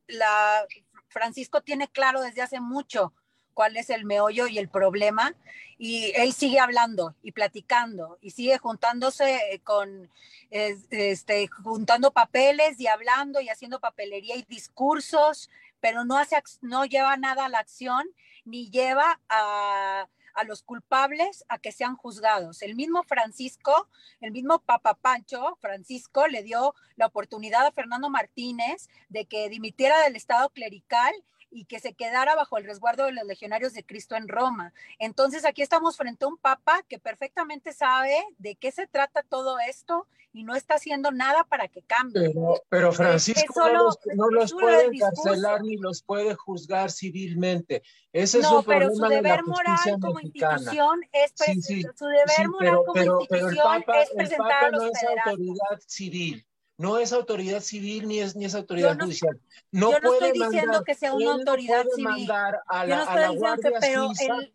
La, Francisco tiene claro desde hace mucho cuál es el meollo y el problema. Y él sigue hablando y platicando y sigue juntándose con, este, juntando papeles y hablando y haciendo papelería y discursos, pero no, hace, no lleva nada a la acción ni lleva a, a los culpables a que sean juzgados. El mismo Francisco, el mismo Papa Pancho, Francisco, le dio la oportunidad a Fernando Martínez de que dimitiera del Estado clerical y que se quedara bajo el resguardo de los legionarios de Cristo en Roma. Entonces aquí estamos frente a un papa que perfectamente sabe de qué se trata todo esto y no está haciendo nada para que cambie. Pero, Francisco no los, puede encarcelar ni los puede juzgar civilmente. Ese es no, pero su deber moral como institución es su deber moral como institución es presentar a los no es autoridad civil no es autoridad civil ni es, ni es autoridad judicial. No, yo no estoy diciendo que sea una autoridad civil. A la, yo no estoy diciendo que, pero el,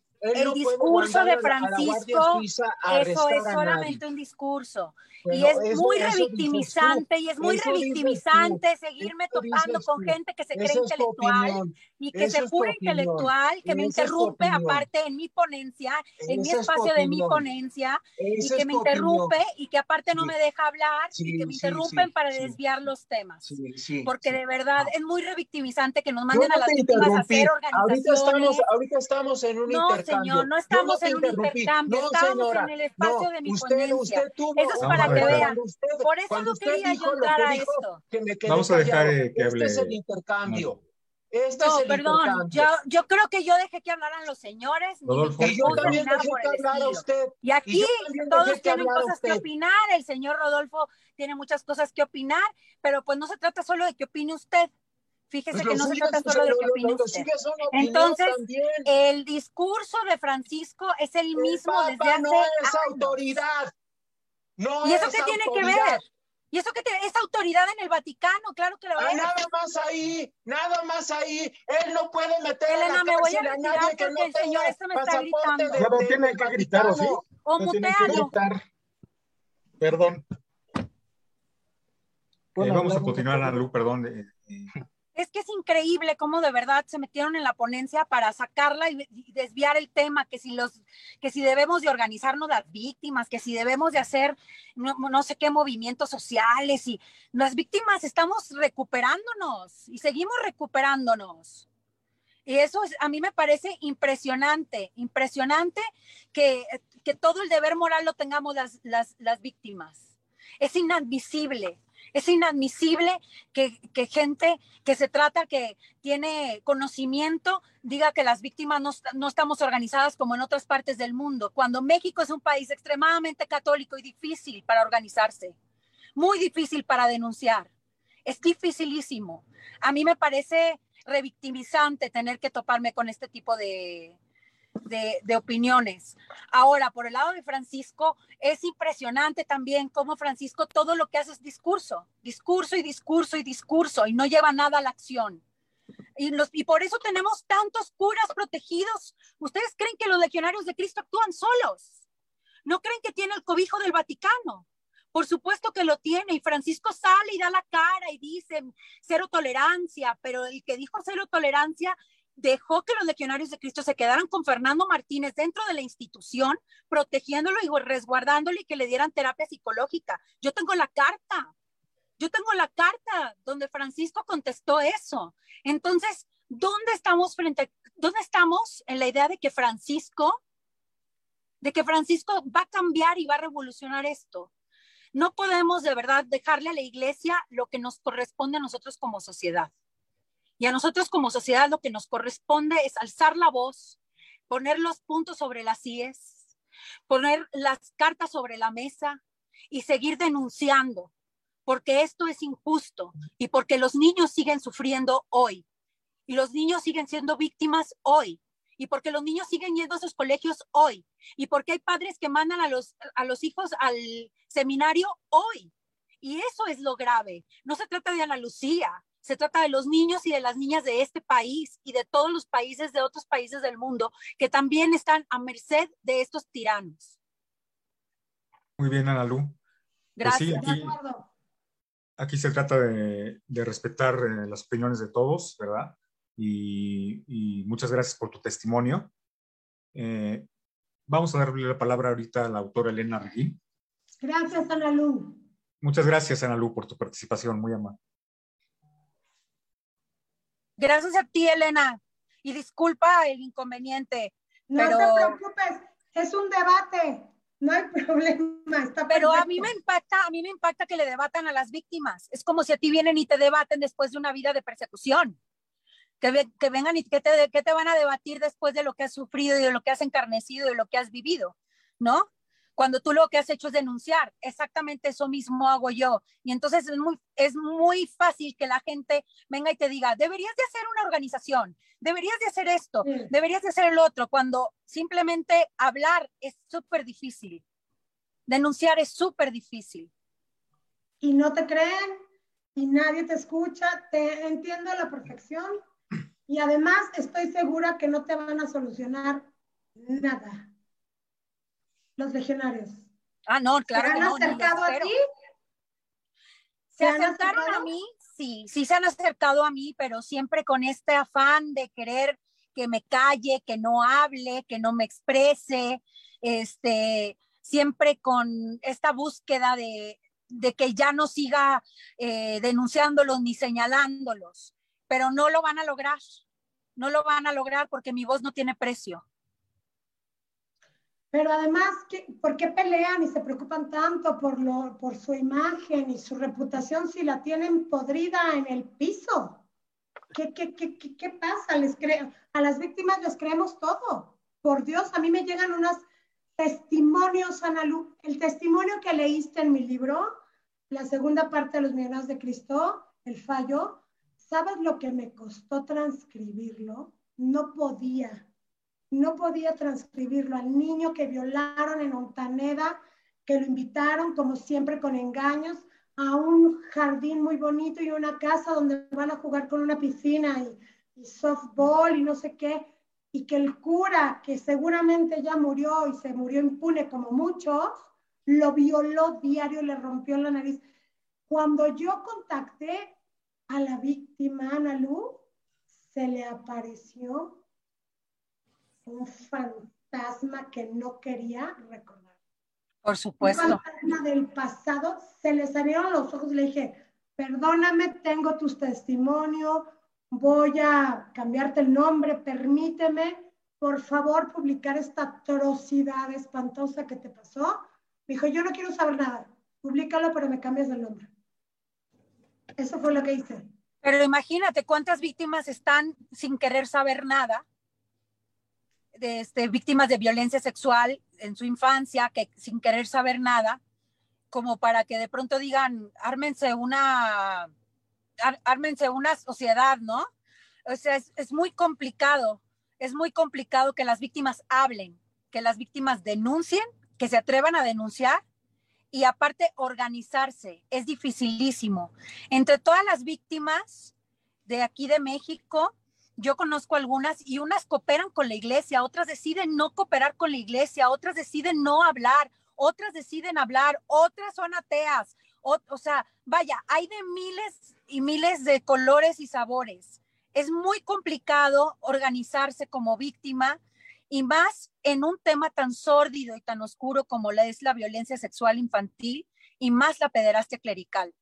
discurso de Francisco, eso es solamente un discurso. y es muy revictimizante y es muy revictimizante seguirme topando con gente que se cree intelectual y que se jura intelectual, que me interrumpe aparte en mi ponencia, en mi espacio de mi ponencia, y que me interrumpe y que aparte no me deja hablar y que me interrumpen para desviar los temas. Porque de verdad es muy revictimizante que nos manden a las víctimas a hacer organizaciones. Ahorita estamos, en un no, señor, no estamos en un intercambio, estamos en el espacio de mi ponencia. eso es para que vean. Por eso no quería yo entrar a esto. Vamos a dejar eh, que hable. Este es el intercambio. Este no, perdón, yo, yo creo que yo dejé que hablaran los señores. y yo también dejé que hablara usted. Y aquí todos tienen cosas que opinar. El señor Rodolfo tiene muchas cosas que opinar, pero pues no se trata solo de que opine usted. Fíjese pues que no se trata solo de que opine usted. Entonces, el discurso de Francisco es el mismo desde hace no es autoridad. No ¿Y eso qué tiene que ver? ¿Y eso qué tiene? Es autoridad en el Vaticano, claro que lo va a Nada más ahí, nada más ahí. Él no puede meter Elena, en la me voy a retirar porque el señor este me está gritando. Ya no tiene que gritar, ¿o sí? O no mutealo. Perdón. Eh, vamos a continuar, Lu, perdón. Eh, eh, es que es increíble cómo de verdad se metieron en la ponencia para sacarla y, desviar el tema, que si los, que si debemos de organizarnos las víctimas, que si debemos de hacer no, no sé qué movimientos sociales y las víctimas estamos recuperándonos y seguimos recuperándonos. Y eso es, a mí me parece impresionante, impresionante que, que todo el deber moral lo tengamos las, las, las víctimas. Es inadmisible, es inadmisible que, gente que se trata, que tiene conocimiento, diga que las víctimas no, no, estamos organizadas como en otras partes del mundo, cuando México es un país extremadamente católico y difícil para organizarse, muy difícil para denunciar. Es dificilísimo. A mí me parece revictimizante tener que toparme con este tipo de, de, opiniones. Ahora, por el lado de Francisco, es impresionante también cómo Francisco todo lo que hace es discurso, discurso y discurso y discurso y no lleva nada a la acción. Y, y por eso tenemos tantos curas protegidos. ¿Ustedes creen que los legionarios de Cristo actúan solos? ¿No creen que tiene el cobijo del Vaticano? Por supuesto que lo tiene y Francisco sale y da la cara y dice cero tolerancia, pero el que dijo cero tolerancia dejó que los legionarios de Cristo se quedaran con Fernando Martínez dentro de la institución, protegiéndolo y resguardándolo y que le dieran terapia psicológica. Yo tengo la carta, yo tengo la carta donde Francisco contestó eso. Entonces, ¿dónde estamos frente, dónde estamos en la idea de que Francisco, de que Francisco va a cambiar y va a revolucionar esto? No podemos de verdad dejarle a la iglesia lo que nos corresponde a nosotros como sociedad. Y a nosotros como sociedad lo que nos corresponde es alzar la voz, poner los puntos sobre las IES, poner las cartas sobre la mesa y seguir denunciando, porque esto es injusto y porque los niños siguen sufriendo hoy y los niños siguen siendo víctimas hoy y porque los niños siguen yendo a sus colegios hoy y porque hay padres que mandan a los, a los hijos al seminario hoy. Y eso es lo grave. No se trata de Ana Lucía, se trata de los niños y de las niñas de este país y de todos los países de otros países del mundo que también están a merced de estos tiranos. Muy bien, Ana Lu. Gracias. Pues sí, aquí, aquí, se trata de, de respetar eh, las opiniones de todos, ¿verdad? y, y muchas gracias por tu testimonio. Eh, vamos a darle la palabra ahorita a la autora Elena Regui. Gracias, Ana Lu. Muchas gracias, Ana Lu, por tu participación, muy amable. Gracias a ti, Elena. Y disculpa el inconveniente. No pero... te preocupes, es un debate. No hay problema. Está pero a mí me impacta, a mí me impacta que le debatan a las víctimas. Es como si a ti vienen y te debaten después de una vida de persecución que, que vengan y que te, que te van a debatir después de lo que has sufrido y de lo que has encarnecido y de lo que has vivido, ¿no? Cuando tú lo que has hecho es denunciar, exactamente eso mismo hago yo. Y entonces es muy, es muy fácil que la gente venga y te diga, deberías de hacer una organización, deberías de hacer esto, sí. deberías de hacer el otro, cuando simplemente hablar es súper difícil. Denunciar es súper difícil. Y no te creen, y nadie te escucha, te entiendo a la perfección, y además estoy segura que no te van a solucionar nada. Los legionarios. Ah, no, claro. ¿Se han no, acercado a ti? ¿Se, ¿Se acercaron acercado? a mí? Sí, sí se han acercado a mí, pero siempre con este afán de querer que me calle, que no hable, que no me exprese, este, siempre con esta búsqueda de, de que ya no siga eh, denunciándolos ni señalándolos pero no lo van a lograr. No lo van a lograr porque mi voz no tiene precio. Pero además, ¿por qué pelean y se preocupan tanto por, lo, por su imagen y su reputación si la tienen podrida en el piso? ¿Qué, qué, qué, qué, qué pasa? Les a las víctimas les creemos todo. Por Dios, a mí me llegan unos testimonios, Analu. El testimonio que leíste en mi libro, la segunda parte de los millonarios de Cristo, el fallo, ¿Sabes lo que me costó transcribirlo? No podía, no podía transcribirlo al niño que violaron en Montaneda, que lo invitaron, como siempre, con engaños, a un jardín muy bonito y una casa donde van a jugar con una piscina y, y softball y no sé qué, y que el cura, que seguramente ya murió y se murió impune como muchos, lo violó diario, le rompió la nariz. Cuando yo contacté a la víctima Ana Lu se le apareció un fantasma que no quería recordar. Por supuesto. Un fantasma del pasado, se le salieron los ojos y le dije, perdóname, tengo tus testimonios, voy a cambiarte el nombre, permíteme, por favor, publicar esta atrocidad espantosa que te pasó. Me dijo, yo no quiero saber nada, públicalo, pero me cambias el nombre. Eso fue lo que hice. Pero imagínate cuántas víctimas están sin querer saber nada, de este, víctimas de violencia sexual en su infancia, que sin querer saber nada, como para que de pronto digan, ármense una, una sociedad, ¿no? O sea, es muy complicado, es muy complicado que las víctimas hablen, que las víctimas denuncien, que se atrevan a denunciar y aparte organizarse. Es dificilísimo. Entre todas las víctimas de aquí de México, yo conozco algunas y unas cooperan con la iglesia, otras deciden no cooperar con la iglesia, otras deciden no hablar, otras deciden hablar, otras son ateas. O, sea, vaya, hay de miles y miles de colores y sabores. Es muy complicado organizarse como víctima y más en un tema tan sórdido y tan oscuro como la es la violencia sexual infantil y más la pederastia clerical.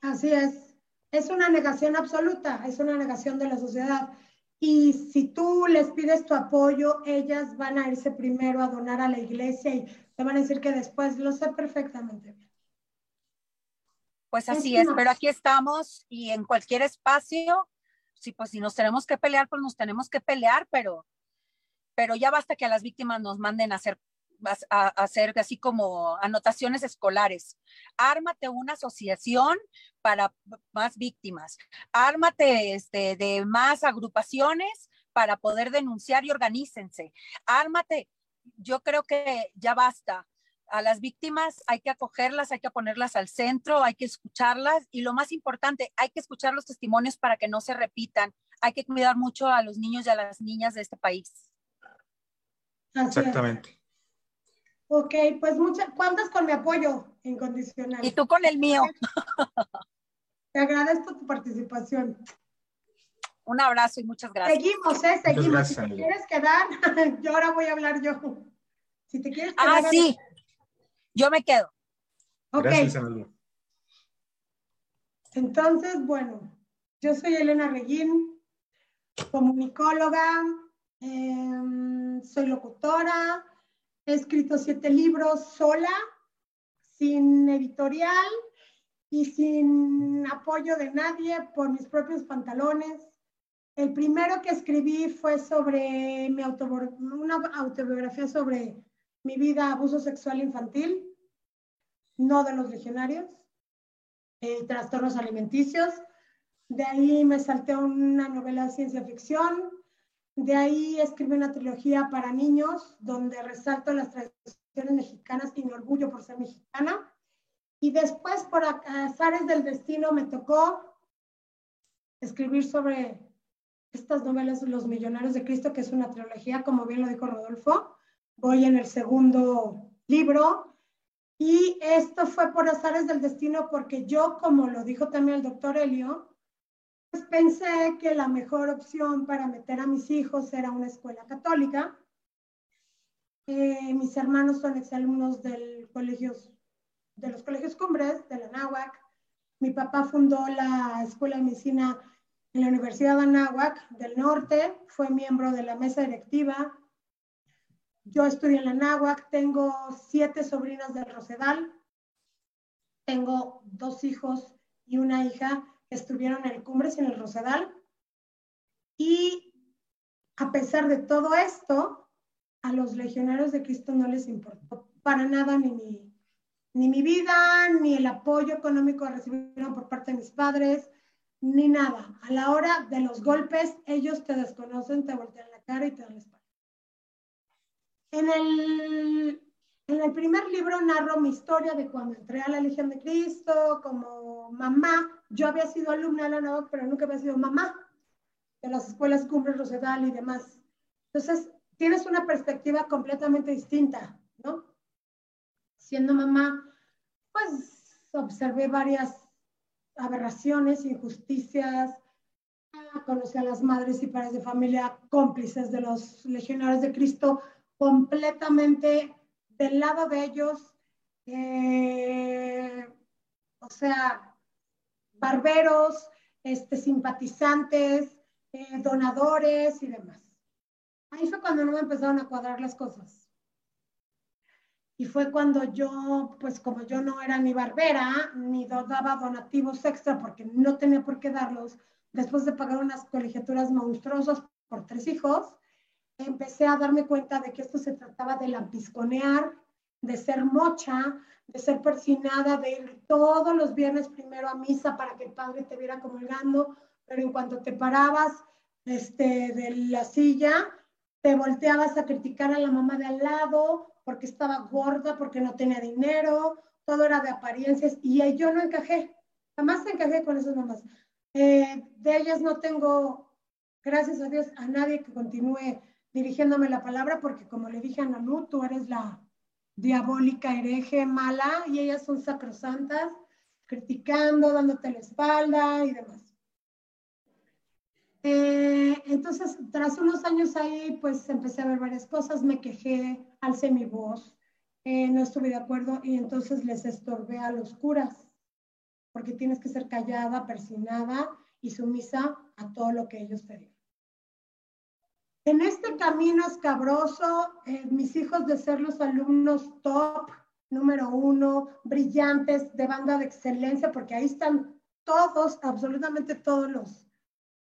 Así es, es una negación absoluta, es una negación de la sociedad. Y si tú les pides tu apoyo, ellas van a irse primero a donar a la iglesia y te van a decir que después lo sé perfectamente. Pues así es, pero aquí estamos y en cualquier espacio, si pues si nos tenemos que pelear, pues nos tenemos que pelear, pero pero ya basta que a las víctimas nos manden a hacer, a, hacer así como anotaciones escolares. Ármate una asociación para más víctimas. Ármate este, de más agrupaciones para poder denunciar y organícense. Ármate. Yo creo que ya basta. A las víctimas hay que acogerlas, hay que ponerlas al centro, hay que escucharlas y lo más importante, hay que escuchar los testimonios para que no se repitan. Hay que cuidar mucho a los niños y a las niñas de este país. Exactamente. Ok, pues muchas, ¿cuántas con mi apoyo incondicional? Y tú con el mío. Te agradezco tu participación. Un abrazo y muchas gracias. Seguimos, ¿eh? Seguimos. si te quieres quedar, yo ahora voy a hablar yo. Si te quieres quedar. Ah, sí. Yo me quedo. Ok. Gracias, Entonces, bueno, yo soy Elena Reguín, comunicóloga, Em, soy locutora, he escrito siete libros sola, sin editorial y sin apoyo de nadie por mis propios pantalones. El primero que escribí fue sobre mi una autobiografía sobre mi vida abuso sexual infantil, no de los legionarios, eh, trastornos alimenticios. De ahí me salté una novela de ciencia ficción, de ahí escribí una trilogía para niños donde resalto las tradiciones mexicanas y mi orgullo por ser mexicana. Y después, por azares del destino, me tocó escribir sobre estas novelas Los Millonarios de Cristo, que es una trilogía, como bien lo dijo Rodolfo. Voy en el segundo libro. Y esto fue por azares del destino porque yo, como lo dijo también el doctor Helio, pensé que la mejor opción para meter a mis hijos era una escuela católica. Eh, mis hermanos son exalumnos del colegios, de los colegios cumbres de la Náhuac. Mi papá fundó la Escuela de Medicina en la Universidad de Anáhuac del Norte, fue miembro de la mesa directiva. Yo estudié en la Náhuac, tengo siete sobrinas del Rosedal, tengo dos hijos y una hija estuvieron en Cumbres y en el Rosedal. Y a pesar de todo esto, a los legionarios de Cristo no les importó para nada ni mi, ni mi vida, ni el apoyo económico que recibieron por parte de mis padres, ni nada. A la hora de los golpes, ellos te desconocen, te voltean la cara y te dan la espalda. En el, en el primer libro narro mi historia de cuando entré a la Legión de Cristo como mamá yo había sido alumna de la NAVAC, pero nunca había sido mamá de las escuelas Cumbres Rosedal y demás. Entonces, tienes una perspectiva completamente distinta, ¿no? Siendo mamá, pues observé varias aberraciones, injusticias. Conocí a las madres y padres de familia cómplices de los legionarios de Cristo, completamente del lado de ellos, eh, o sea, barberos, este, simpatizantes, eh, donadores y demás. Ahí fue cuando no me empezaron a cuadrar las cosas. Y fue cuando yo, pues como yo no era ni barbera, ni daba donativos extra porque no tenía por qué darlos, después de pagar unas colegiaturas monstruosas por tres hijos, empecé a darme cuenta de que esto se trataba de lampisconear, de ser mocha, de ser persinada, de ir todos los viernes primero a misa para que el padre te viera comulgando, pero en cuanto te parabas este, de la silla, te volteabas a criticar a la mamá de al lado porque estaba gorda, porque no tenía dinero, todo era de apariencias y yo no encajé, jamás encajé con esas mamás. Eh, de ellas no tengo, gracias a Dios, a nadie que continúe dirigiéndome la palabra porque como le dije a Nanu, tú eres la, diabólica, hereje, mala, y ellas son sacrosantas, criticando, dándote la espalda y demás. Eh, entonces, tras unos años ahí, pues empecé a ver varias cosas, me quejé, alcé mi voz, eh, no estuve de acuerdo y entonces les estorbé a los curas, porque tienes que ser callada, persinada y sumisa a todo lo que ellos te digan. En este camino escabroso, eh, mis hijos de ser los alumnos top, número uno, brillantes, de banda de excelencia, porque ahí están todos, absolutamente todos los,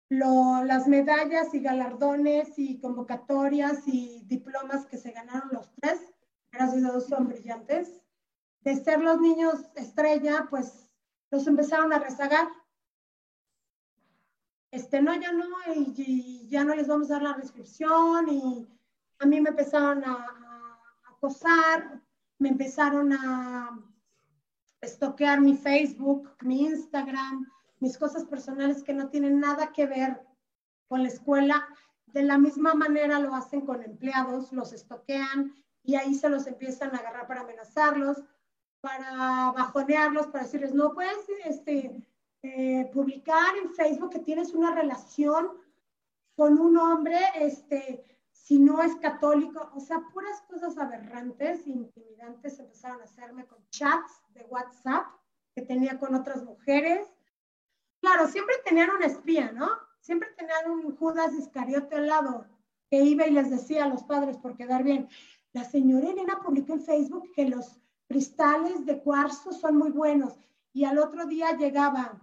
las medallas y galardones y convocatorias y diplomas que se ganaron los tres, gracias a Dios son brillantes. De ser los niños estrella, pues los empezaron a rezagar este, no, ya no, y, ya no les vamos a dar la restricción y a mí me empezaron a, acosar, me empezaron a estoquear mi Facebook, mi Instagram, mis cosas personales que no tienen nada que ver con la escuela. De la misma manera lo hacen con empleados, los estoquean y ahí se los empiezan a agarrar para amenazarlos, para bajonearlos, para decirles, no puedes, este, eh, publicar en Facebook que tienes una relación con un hombre, este, si no es católico, o sea, puras cosas aberrantes, intimidantes empezaron a hacerme con chats de WhatsApp que tenía con otras mujeres. Claro, siempre tenían un espía, ¿no? Siempre tenían un Judas Iscariote al lado que iba y les decía a los padres por quedar bien. La señora Elena publicó en Facebook que los cristales de cuarzo son muy buenos y al otro día llegaba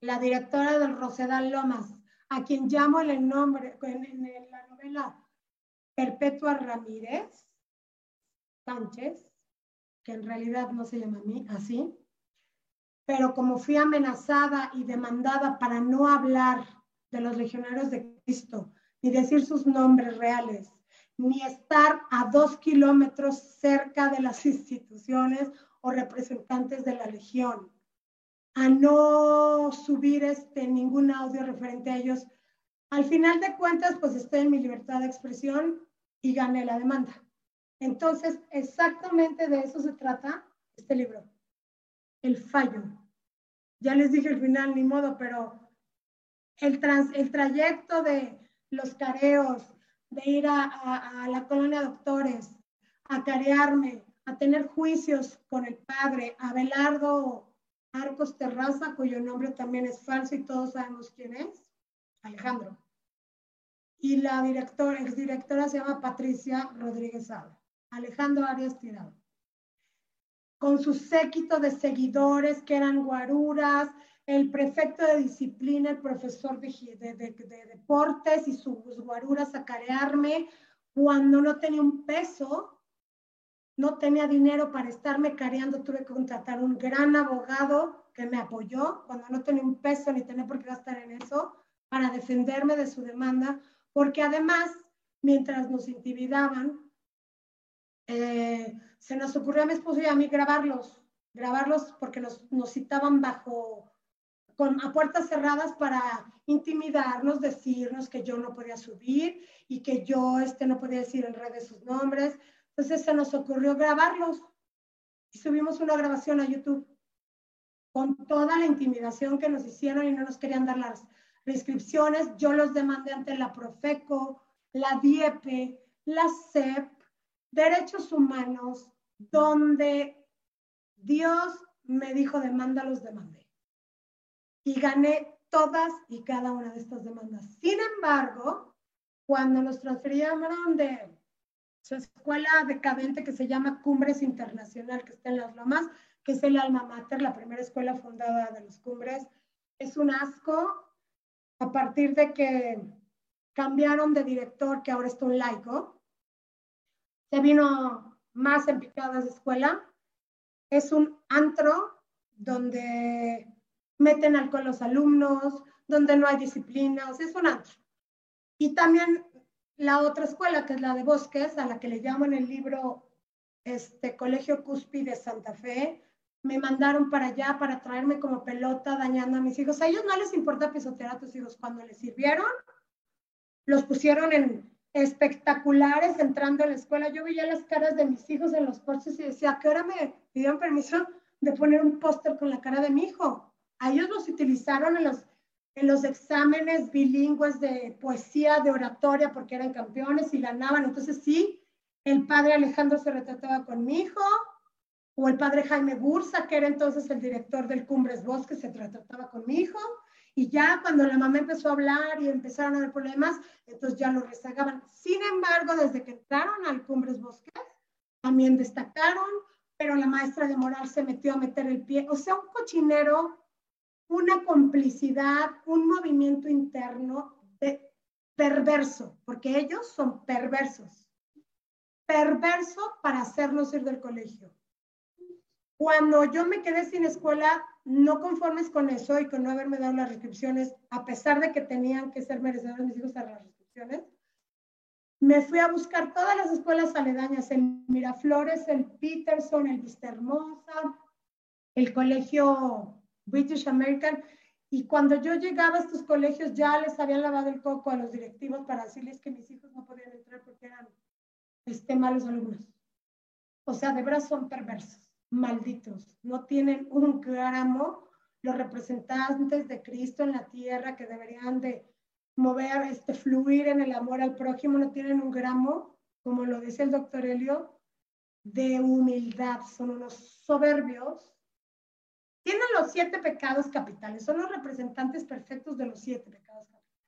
la directora del Rosedal Lomas, a quien llamo en el nombre, en, la novela Perpetua Ramírez Sánchez, que en realidad no se llama así, pero como fui amenazada y demandada para no hablar de los legionarios de Cristo, ni decir sus nombres reales, ni estar a dos kilómetros cerca de las instituciones o representantes de la Legión, a no subir este, ningún audio referente a ellos. Al final de cuentas, pues estoy en mi libertad de expresión y gané la demanda. Entonces, exactamente de eso se trata este libro, el fallo. Ya les dije al final, ni modo, pero el, trans, el trayecto de los careos, de ir a, la colonia de doctores, a carearme, a tener juicios con el padre, a Belardo Arcos Terraza, cuyo nombre también es falso y todos sabemos quién es, Alejandro. Y la directora, exdirectora se llama Patricia Rodríguez Ada. Alejandro Arias Tirado. Con su séquito de seguidores que eran guaruras, el prefecto de disciplina, el profesor de, de deportes y sus guaruras a carearme cuando no tenía un peso no tenía dinero para estarme careando, tuve que contratar un gran abogado que me apoyó cuando no tenía un peso ni tenía por qué gastar en eso para defenderme de su demanda, porque además, mientras nos intimidaban, eh, se nos ocurrió a mi esposo y a mí grabarlos, grabarlos porque nos, nos citaban bajo, con, a puertas cerradas para intimidarnos, decirnos que yo no podía subir y que yo este, no podía decir en redes sus nombres, entonces se nos ocurrió grabarlos y subimos una grabación a YouTube. con toda la intimidación que nos hicieron y no nos querían dar las prescripciones. Yo los demandé ante la Profeco, la DIEPE, la CEP, Derechos Humanos, donde Dios me dijo demanda, los demandé. Y gané todas y cada una de estas demandas. Sin embargo, cuando nos transferíamos de su escuela decadente que se llama Cumbres Internacional, que está en Las Lomas, que es el alma mater, la primera escuela fundada de los Cumbres, es un asco a partir de que cambiaron de director, que ahora es un laico, se vino más en picadas de escuela. Es un antro donde meten alcohol los alumnos, donde no hay disciplinas, es un antro. Y también la otra escuela, que es la de Bosques, a la que le llamo en el libro este, Colegio Cuspi de Santa Fe, me mandaron para allá para traerme como pelota dañando a mis hijos. A ellos no les importa pisotear a tus hijos. Cuando les sirvieron, los pusieron en espectaculares entrando a la escuela. Yo veía las caras de mis hijos en los porches y decía, ¿a qué hora me pidieron permiso de poner un póster con la cara de mi hijo? A ellos los utilizaron en los, en los exámenes bilingües de poesía, de oratoria, porque eran campeones y ganaban. Entonces sí, el padre Alejandro se retrataba con mi hijo, o el padre Jaime Bursa, que era entonces el director del Cumbres Bosque, se retrataba con mi hijo, y ya cuando la mamá empezó a hablar y empezaron a haber problemas, entonces ya lo rezagaban. Sin embargo, desde que entraron al Cumbres Bosques, también destacaron, pero la maestra de moral se metió a meter el pie. O sea, un cochinero, una complicidad, un movimiento interno de perverso, porque ellos son perversos. Perverso para hacernos ir del colegio. Cuando yo me quedé sin escuela, no conformes con eso y con no haberme dado las restricciones, a pesar de que tenían que ser merecedores mis hijos a las restricciones, me fui a buscar todas las escuelas aledañas, el Miraflores, el Peterson, el Vista Hermosa, el colegio British American, y cuando yo llegaba a estos colegios ya les habían lavado el coco a los directivos para decirles que mis hijos no podían entrar porque eran este, malos alumnos. O sea, de verdad son perversos malditos, no tienen un gramo los representantes de Cristo en la tierra que deberían de mover, este, fluir en el amor al prójimo, no tienen un gramo, como lo dice el doctor Helio, de humildad, son unos soberbios. Tienen los siete pecados capitales, son los representantes perfectos de los siete pecados capitales.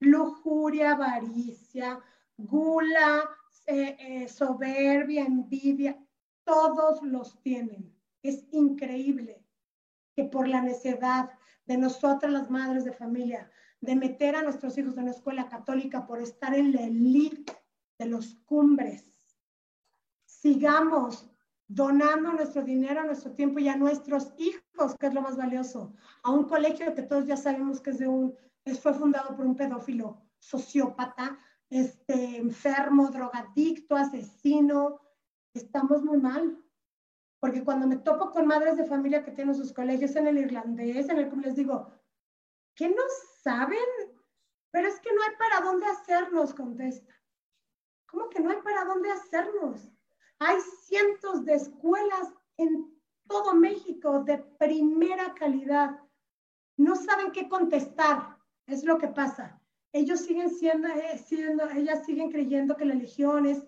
Lujuria, avaricia, gula, eh, eh, soberbia, envidia, todos los tienen. Es increíble que por la necedad de nosotras las madres de familia, de meter a nuestros hijos en una escuela católica por estar en la elite de los cumbres, sigamos donando nuestro dinero, nuestro tiempo y a nuestros hijos, que es lo más valioso, a un colegio que todos ya sabemos que es de un, fue fundado por un pedófilo sociópata, este, enfermo, drogadicto, asesino, estamos muy mal. Porque cuando me topo con madres de familia que tienen sus colegios en el irlandés, en el que les digo, ¿qué no saben? Pero es que no hay para dónde hacernos, contesta. ¿Cómo que no hay para dónde hacernos? Hay cientos de escuelas en todo México de primera calidad. No saben qué contestar, es lo que pasa. Ellos siguen siendo, eh, siendo ellas siguen creyendo que la religión es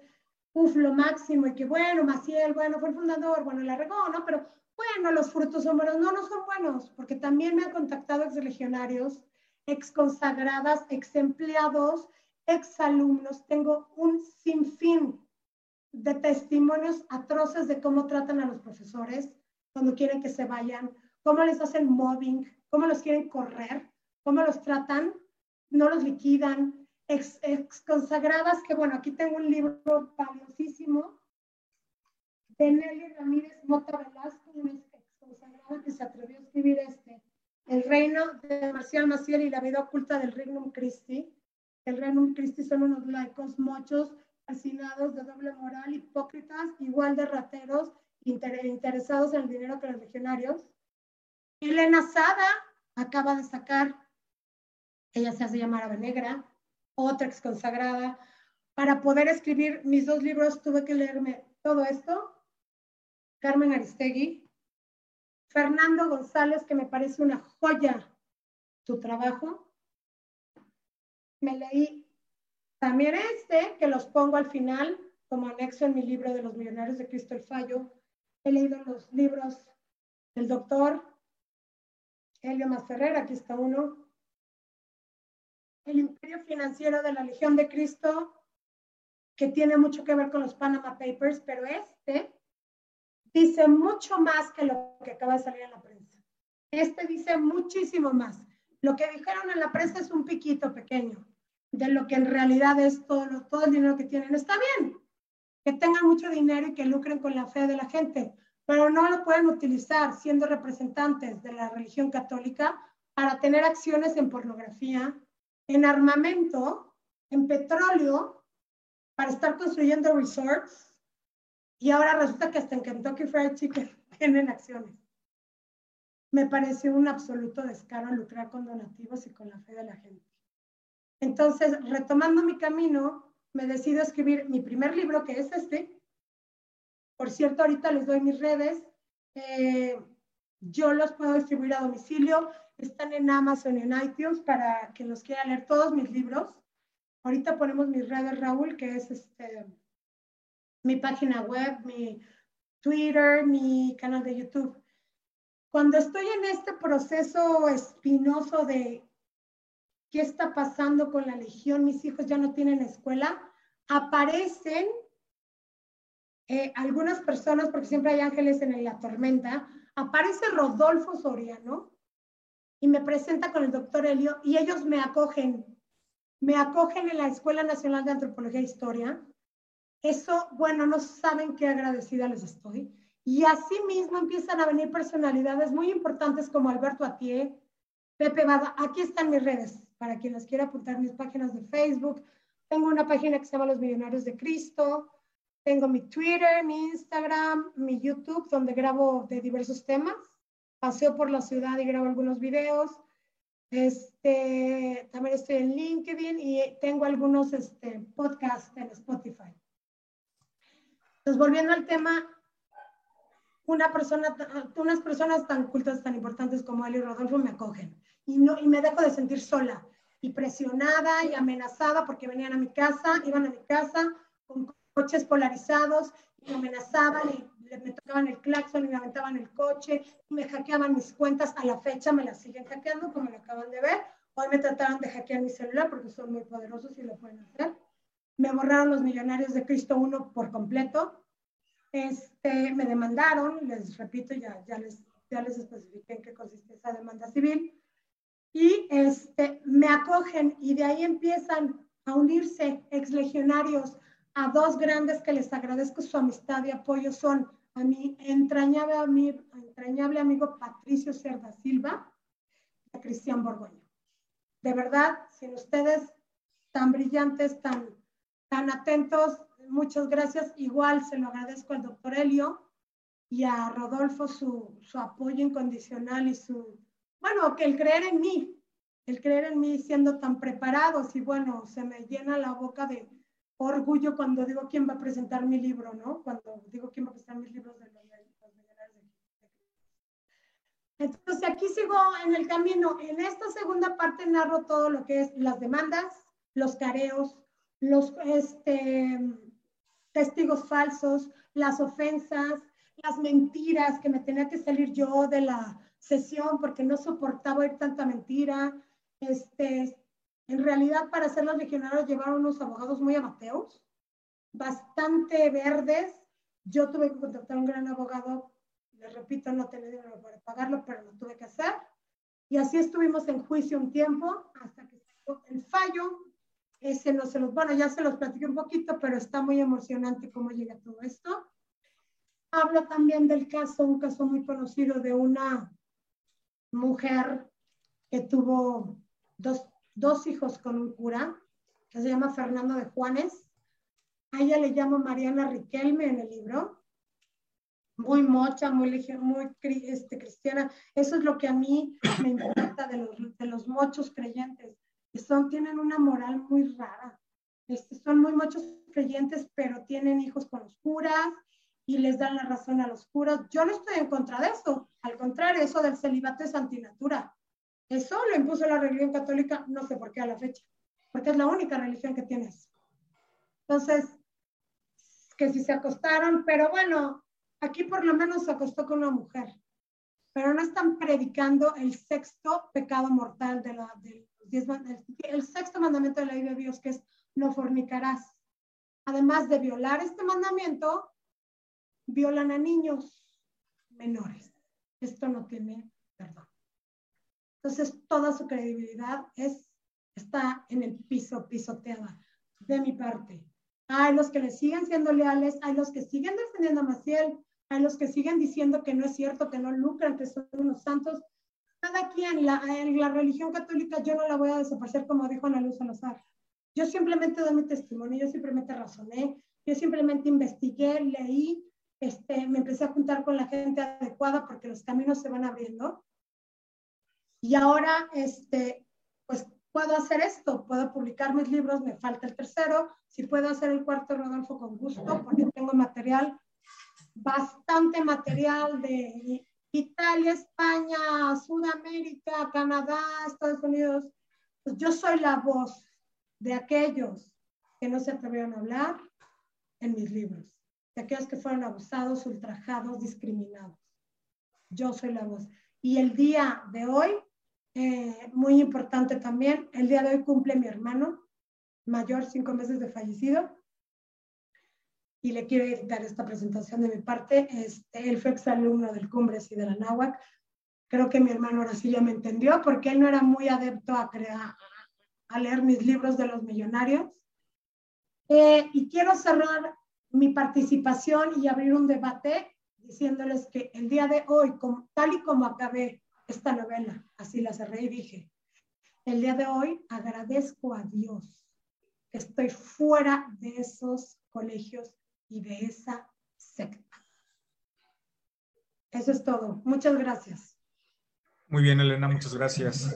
uf, lo máximo, y que bueno, Maciel, bueno, fue el fundador, bueno, la regó, ¿no? Pero bueno, los frutos son buenos. No, no son buenos, porque también me han contactado ex legionarios, ex consagradas, ex empleados, ex alumnos. Tengo un sinfín de testimonios atroces de cómo tratan a los profesores cuando quieren que se vayan, cómo les hacen mobbing, cómo los quieren correr, cómo los tratan, no los liquidan, ex, consagradas, que bueno, aquí tengo un libro valiosísimo de Nelly Ramírez Mota Velasco, una ex consagrada que se atrevió a escribir este, El reino de Marcial Maciel y la vida oculta del Regnum Christi. El Regnum Christi son unos laicos mochos, fascinados de doble moral, hipócritas, igual de rateros, interesados en el dinero que los legionarios. Elena Sada acaba de sacar, ella se hace llamar Ave Negra, otra ex consagrada. Para poder escribir mis dos libros tuve que leerme todo esto. Carmen Aristegui, Fernando González, que me parece una joya tu trabajo. Me leí también este, que los pongo al final como anexo en mi libro de los millonarios de Cristo el Fallo. He leído los libros del doctor Helio Masferrer, aquí está uno. El imperio financiero de la Legión de Cristo, que tiene mucho que ver con los Panama Papers, pero este dice mucho más que lo que acaba de salir en la prensa. Este dice muchísimo más. Lo que dijeron en la prensa es un piquito pequeño de lo que en realidad es todo, todo el dinero que tienen. Está bien que tengan mucho dinero y que lucren con la fe de la gente, pero no lo pueden utilizar siendo representantes de la religión católica para tener acciones en pornografía, en armamento, en petróleo, para estar construyendo resorts. Y ahora resulta que hasta en Kentucky Fried Chicken tienen acciones. Me parece un absoluto descaro lucrar con donativos y con la fe de la gente. Entonces, retomando mi camino, me decido escribir mi primer libro, que es este. Por cierto, ahorita les doy mis redes. Eh, yo los puedo distribuir a domicilio. Están en Amazon y en iTunes para que los quiera leer todos mis libros. Ahorita ponemos mis redes, Raúl, que es este, mi página web, mi Twitter, mi canal de YouTube. Cuando estoy en este proceso espinoso de qué está pasando con la legión, mis hijos ya no tienen escuela, aparecen eh, algunas personas, porque siempre hay ángeles en la tormenta, aparece Rodolfo Soriano y me presenta con el doctor Helio y ellos me acogen, me acogen en la Escuela Nacional de Antropología e Historia. Eso, bueno, no saben qué agradecida les estoy. Y así mismo empiezan a venir personalidades muy importantes como Alberto Atié, Pepe Bada. Aquí están mis redes para quien las quiera apuntar mis páginas de Facebook. Tengo una página que se llama Los Millonarios de Cristo. Tengo mi Twitter, mi Instagram, mi YouTube, donde grabo de diversos temas. Paseo por la ciudad y grabo algunos videos. Este, también estoy en LinkedIn y tengo algunos este, podcasts en Spotify. Entonces, volviendo al tema, una persona, unas personas tan cultas, tan importantes como él y Rodolfo me acogen y, no, y me dejo de sentir sola y presionada y amenazada porque venían a mi casa, iban a mi casa con coches polarizados y me amenazaban y me tocaban el claxon y me aventaban el coche y me hackeaban mis cuentas. A la fecha me las siguen hackeando, como lo acaban de ver. Hoy me trataron de hackear mi celular porque son muy poderosos y lo pueden hacer. Me borraron los millonarios de Cristo 1 por completo. Este, me demandaron, les repito, ya, ya, les, ya les especifiqué en qué consiste esa demanda civil y este, me acogen y de ahí empiezan a unirse exlegionarios a dos grandes que les agradezco su amistad y apoyo son a mi entrañable, entrañable amigo Patricio Cerda Silva y a Cristian Borgoño. De verdad, sin ustedes tan brillantes, tan, tan atentos, muchas gracias. Igual se lo agradezco al doctor Helio y a Rodolfo su, su apoyo incondicional y su bueno, que el creer en mí, el creer en mí siendo tan preparados y bueno, se me llena la boca de orgullo cuando digo quién va a presentar mi libro, ¿no? Cuando digo quién va a presentar mis libros de los, Entonces aquí sigo en el camino. En esta segunda parte narro todo lo que es las demandas, los careos, los este, testigos falsos, las ofensas, las mentiras que me tenía que salir yo de la sesión porque no soportaba oír tanta mentira. Este, en realidad, para ser los legionarios llevaron unos abogados muy amateos, bastante verdes. Yo tuve que contactar a un gran abogado, les repito, no tenía dinero para pagarlo, pero lo tuve que hacer. Y así estuvimos en juicio un tiempo hasta que salió el fallo. Ese no se los, bueno, ya se los platiqué un poquito, pero está muy emocionante cómo llega todo esto. Hablo también del caso, un caso muy conocido de una mujer que tuvo dos, dos hijos con un cura, que se llama Fernando de Juanes. A ella le llamo Mariana Riquelme en el libro. Muy mocha, muy, muy este, cristiana. Eso es lo que a mí me encanta de los, de los mochos creyentes. Son, tienen una moral muy rara. Este, son muy mochos creyentes, pero tienen hijos con los curas y les dan la razón a los curas. Yo no estoy en contra de eso. Al contrario, eso del celibato es antinatura. Eso lo impuso la religión católica, no sé por qué a la fecha, porque es la única religión que tienes. Entonces, que si se acostaron, pero bueno, aquí por lo menos se acostó con una mujer, pero no están predicando el sexto pecado mortal de la, del el sexto mandamiento de la ley de Dios, que es no fornicarás. Además de violar este mandamiento, violan a niños menores. Esto no tiene perdón. Entonces, toda su credibilidad es, está en el piso, pisoteada, de mi parte. Hay los que le siguen siendo leales, hay los que siguen defendiendo a Maciel, hay los que siguen diciendo que no es cierto, que no lucran, que son unos santos. Cada quien, la, en la religión católica yo no la voy a desaparecer como dijo Ana Luz Salazar. Yo simplemente doy mi testimonio, yo simplemente razoné, yo simplemente investigué, leí, este, me empecé a juntar con la gente adecuada porque los caminos se van abriendo. Y ahora, este, pues puedo hacer esto, puedo publicar mis libros, me falta el tercero, si puedo hacer el cuarto, Rodolfo, con gusto, porque tengo material, bastante material de Italia, España, Sudamérica, Canadá, Estados Unidos. Pues yo soy la voz de aquellos que no se atrevieron a hablar en mis libros de aquellos que fueron abusados, ultrajados, discriminados. Yo soy la voz. Y el día de hoy, eh, muy importante también, el día de hoy cumple mi hermano mayor, cinco meses de fallecido. Y le quiero dedicar esta presentación de mi parte. Este, él fue exalumno del Cumbres y de la Náhuac. Creo que mi hermano ahora sí ya me entendió, porque él no era muy adepto a, crear, a leer mis libros de los millonarios. Eh, y quiero cerrar mi participación y abrir un debate diciéndoles que el día de hoy, tal y como acabé esta novela, así la cerré y dije, el día de hoy agradezco a Dios que estoy fuera de esos colegios y de esa secta. Eso es todo. Muchas gracias. Muy bien, Elena, muchas gracias.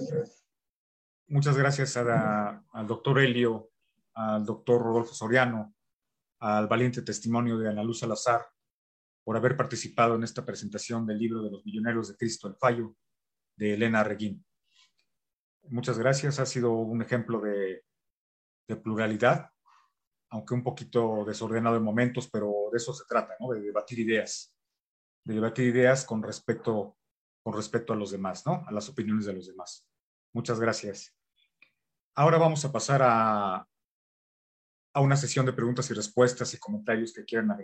Muchas gracias al doctor Helio, al doctor Rodolfo Soriano, al valiente testimonio de Ana Luz Salazar por haber participado en esta presentación del libro de los millonarios de Cristo, el fallo, de Elena Reguín. Muchas gracias, ha sido un ejemplo de, pluralidad, aunque un poquito desordenado en momentos, pero de eso se trata, ¿no? de debatir ideas, de debatir ideas con respecto, con respecto a los demás, ¿no? a las opiniones de los demás. Muchas gracias. Ahora vamos a pasar a, a una sesión de preguntas y respuestas y comentarios que quieran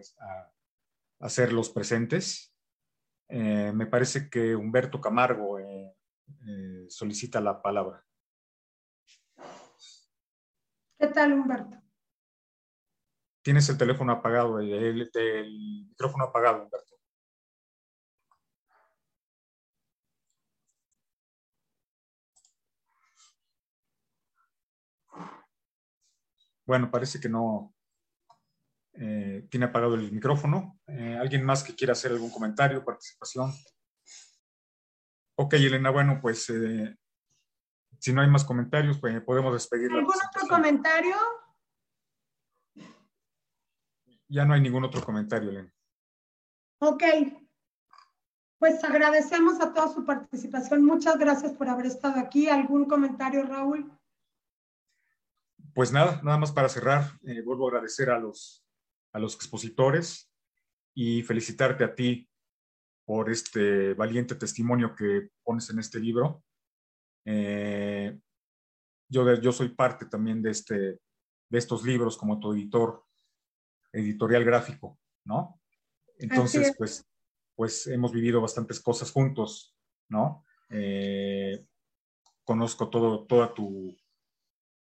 hacer los presentes. Eh, me parece que Humberto Camargo eh, eh, solicita la palabra. ¿Qué tal, Humberto? Tienes el teléfono apagado, el, el micrófono apagado, Humberto. Bueno, parece que no eh, tiene apagado el micrófono. Eh, ¿Alguien más que quiera hacer algún comentario, participación? Ok, Elena, bueno, pues eh, si no hay más comentarios, pues podemos despedir. ¿Algún otro comentario? Ya no hay ningún otro comentario, Elena. Ok. Pues agradecemos a toda su participación. Muchas gracias por haber estado aquí. ¿Algún comentario, Raúl? Pues nada, nada más para cerrar, eh, vuelvo a agradecer a los, a los expositores y felicitarte a ti por este valiente testimonio que pones en este libro. Eh, yo, yo soy parte también de, este, de estos libros como tu editor, editorial gráfico, ¿no? Entonces, pues, pues hemos vivido bastantes cosas juntos, ¿no? Eh, conozco todo, toda tu,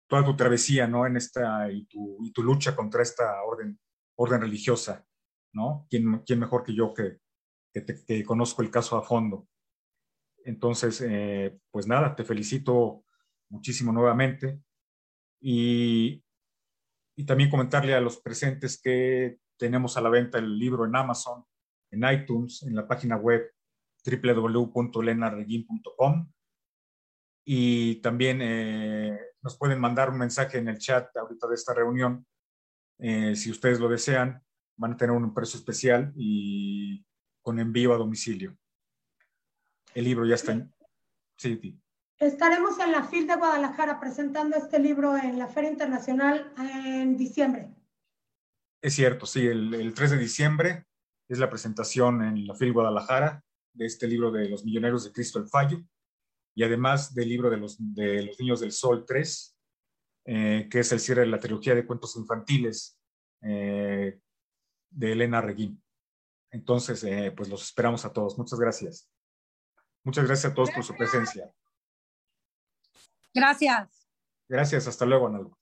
toda tu travesía, ¿no? En esta, y tu, y tu lucha contra esta orden, orden religiosa, ¿no? ¿Quién, quién mejor que yo que, que, te, conozco el caso a fondo? Entonces, eh, pues nada, te felicito muchísimo nuevamente y, y también comentarle a los presentes que tenemos a la venta el libro en Amazon, en iTunes, en la página web www.lenarreguin.com y también eh, nos pueden mandar un mensaje en el chat ahorita de esta reunión, eh, si ustedes lo desean, van a tener un precio especial y con envío a domicilio. El libro ya está en... Sí, Estaremos en la FIL de Guadalajara presentando este libro en la Feria Internacional en diciembre. Es cierto, sí, el, 3 de diciembre es la presentación en la FIL Guadalajara de este libro de Los Millonarios de Cristo el Fallo y además del libro de los, de los Niños del Sol 3, eh, que es el cierre de la trilogía de cuentos infantiles eh, de Elena Reguín. Entonces, eh, pues los esperamos a todos. Muchas gracias. Muchas gracias a todos por su presencia. Gracias. Gracias, hasta luego, Analgo.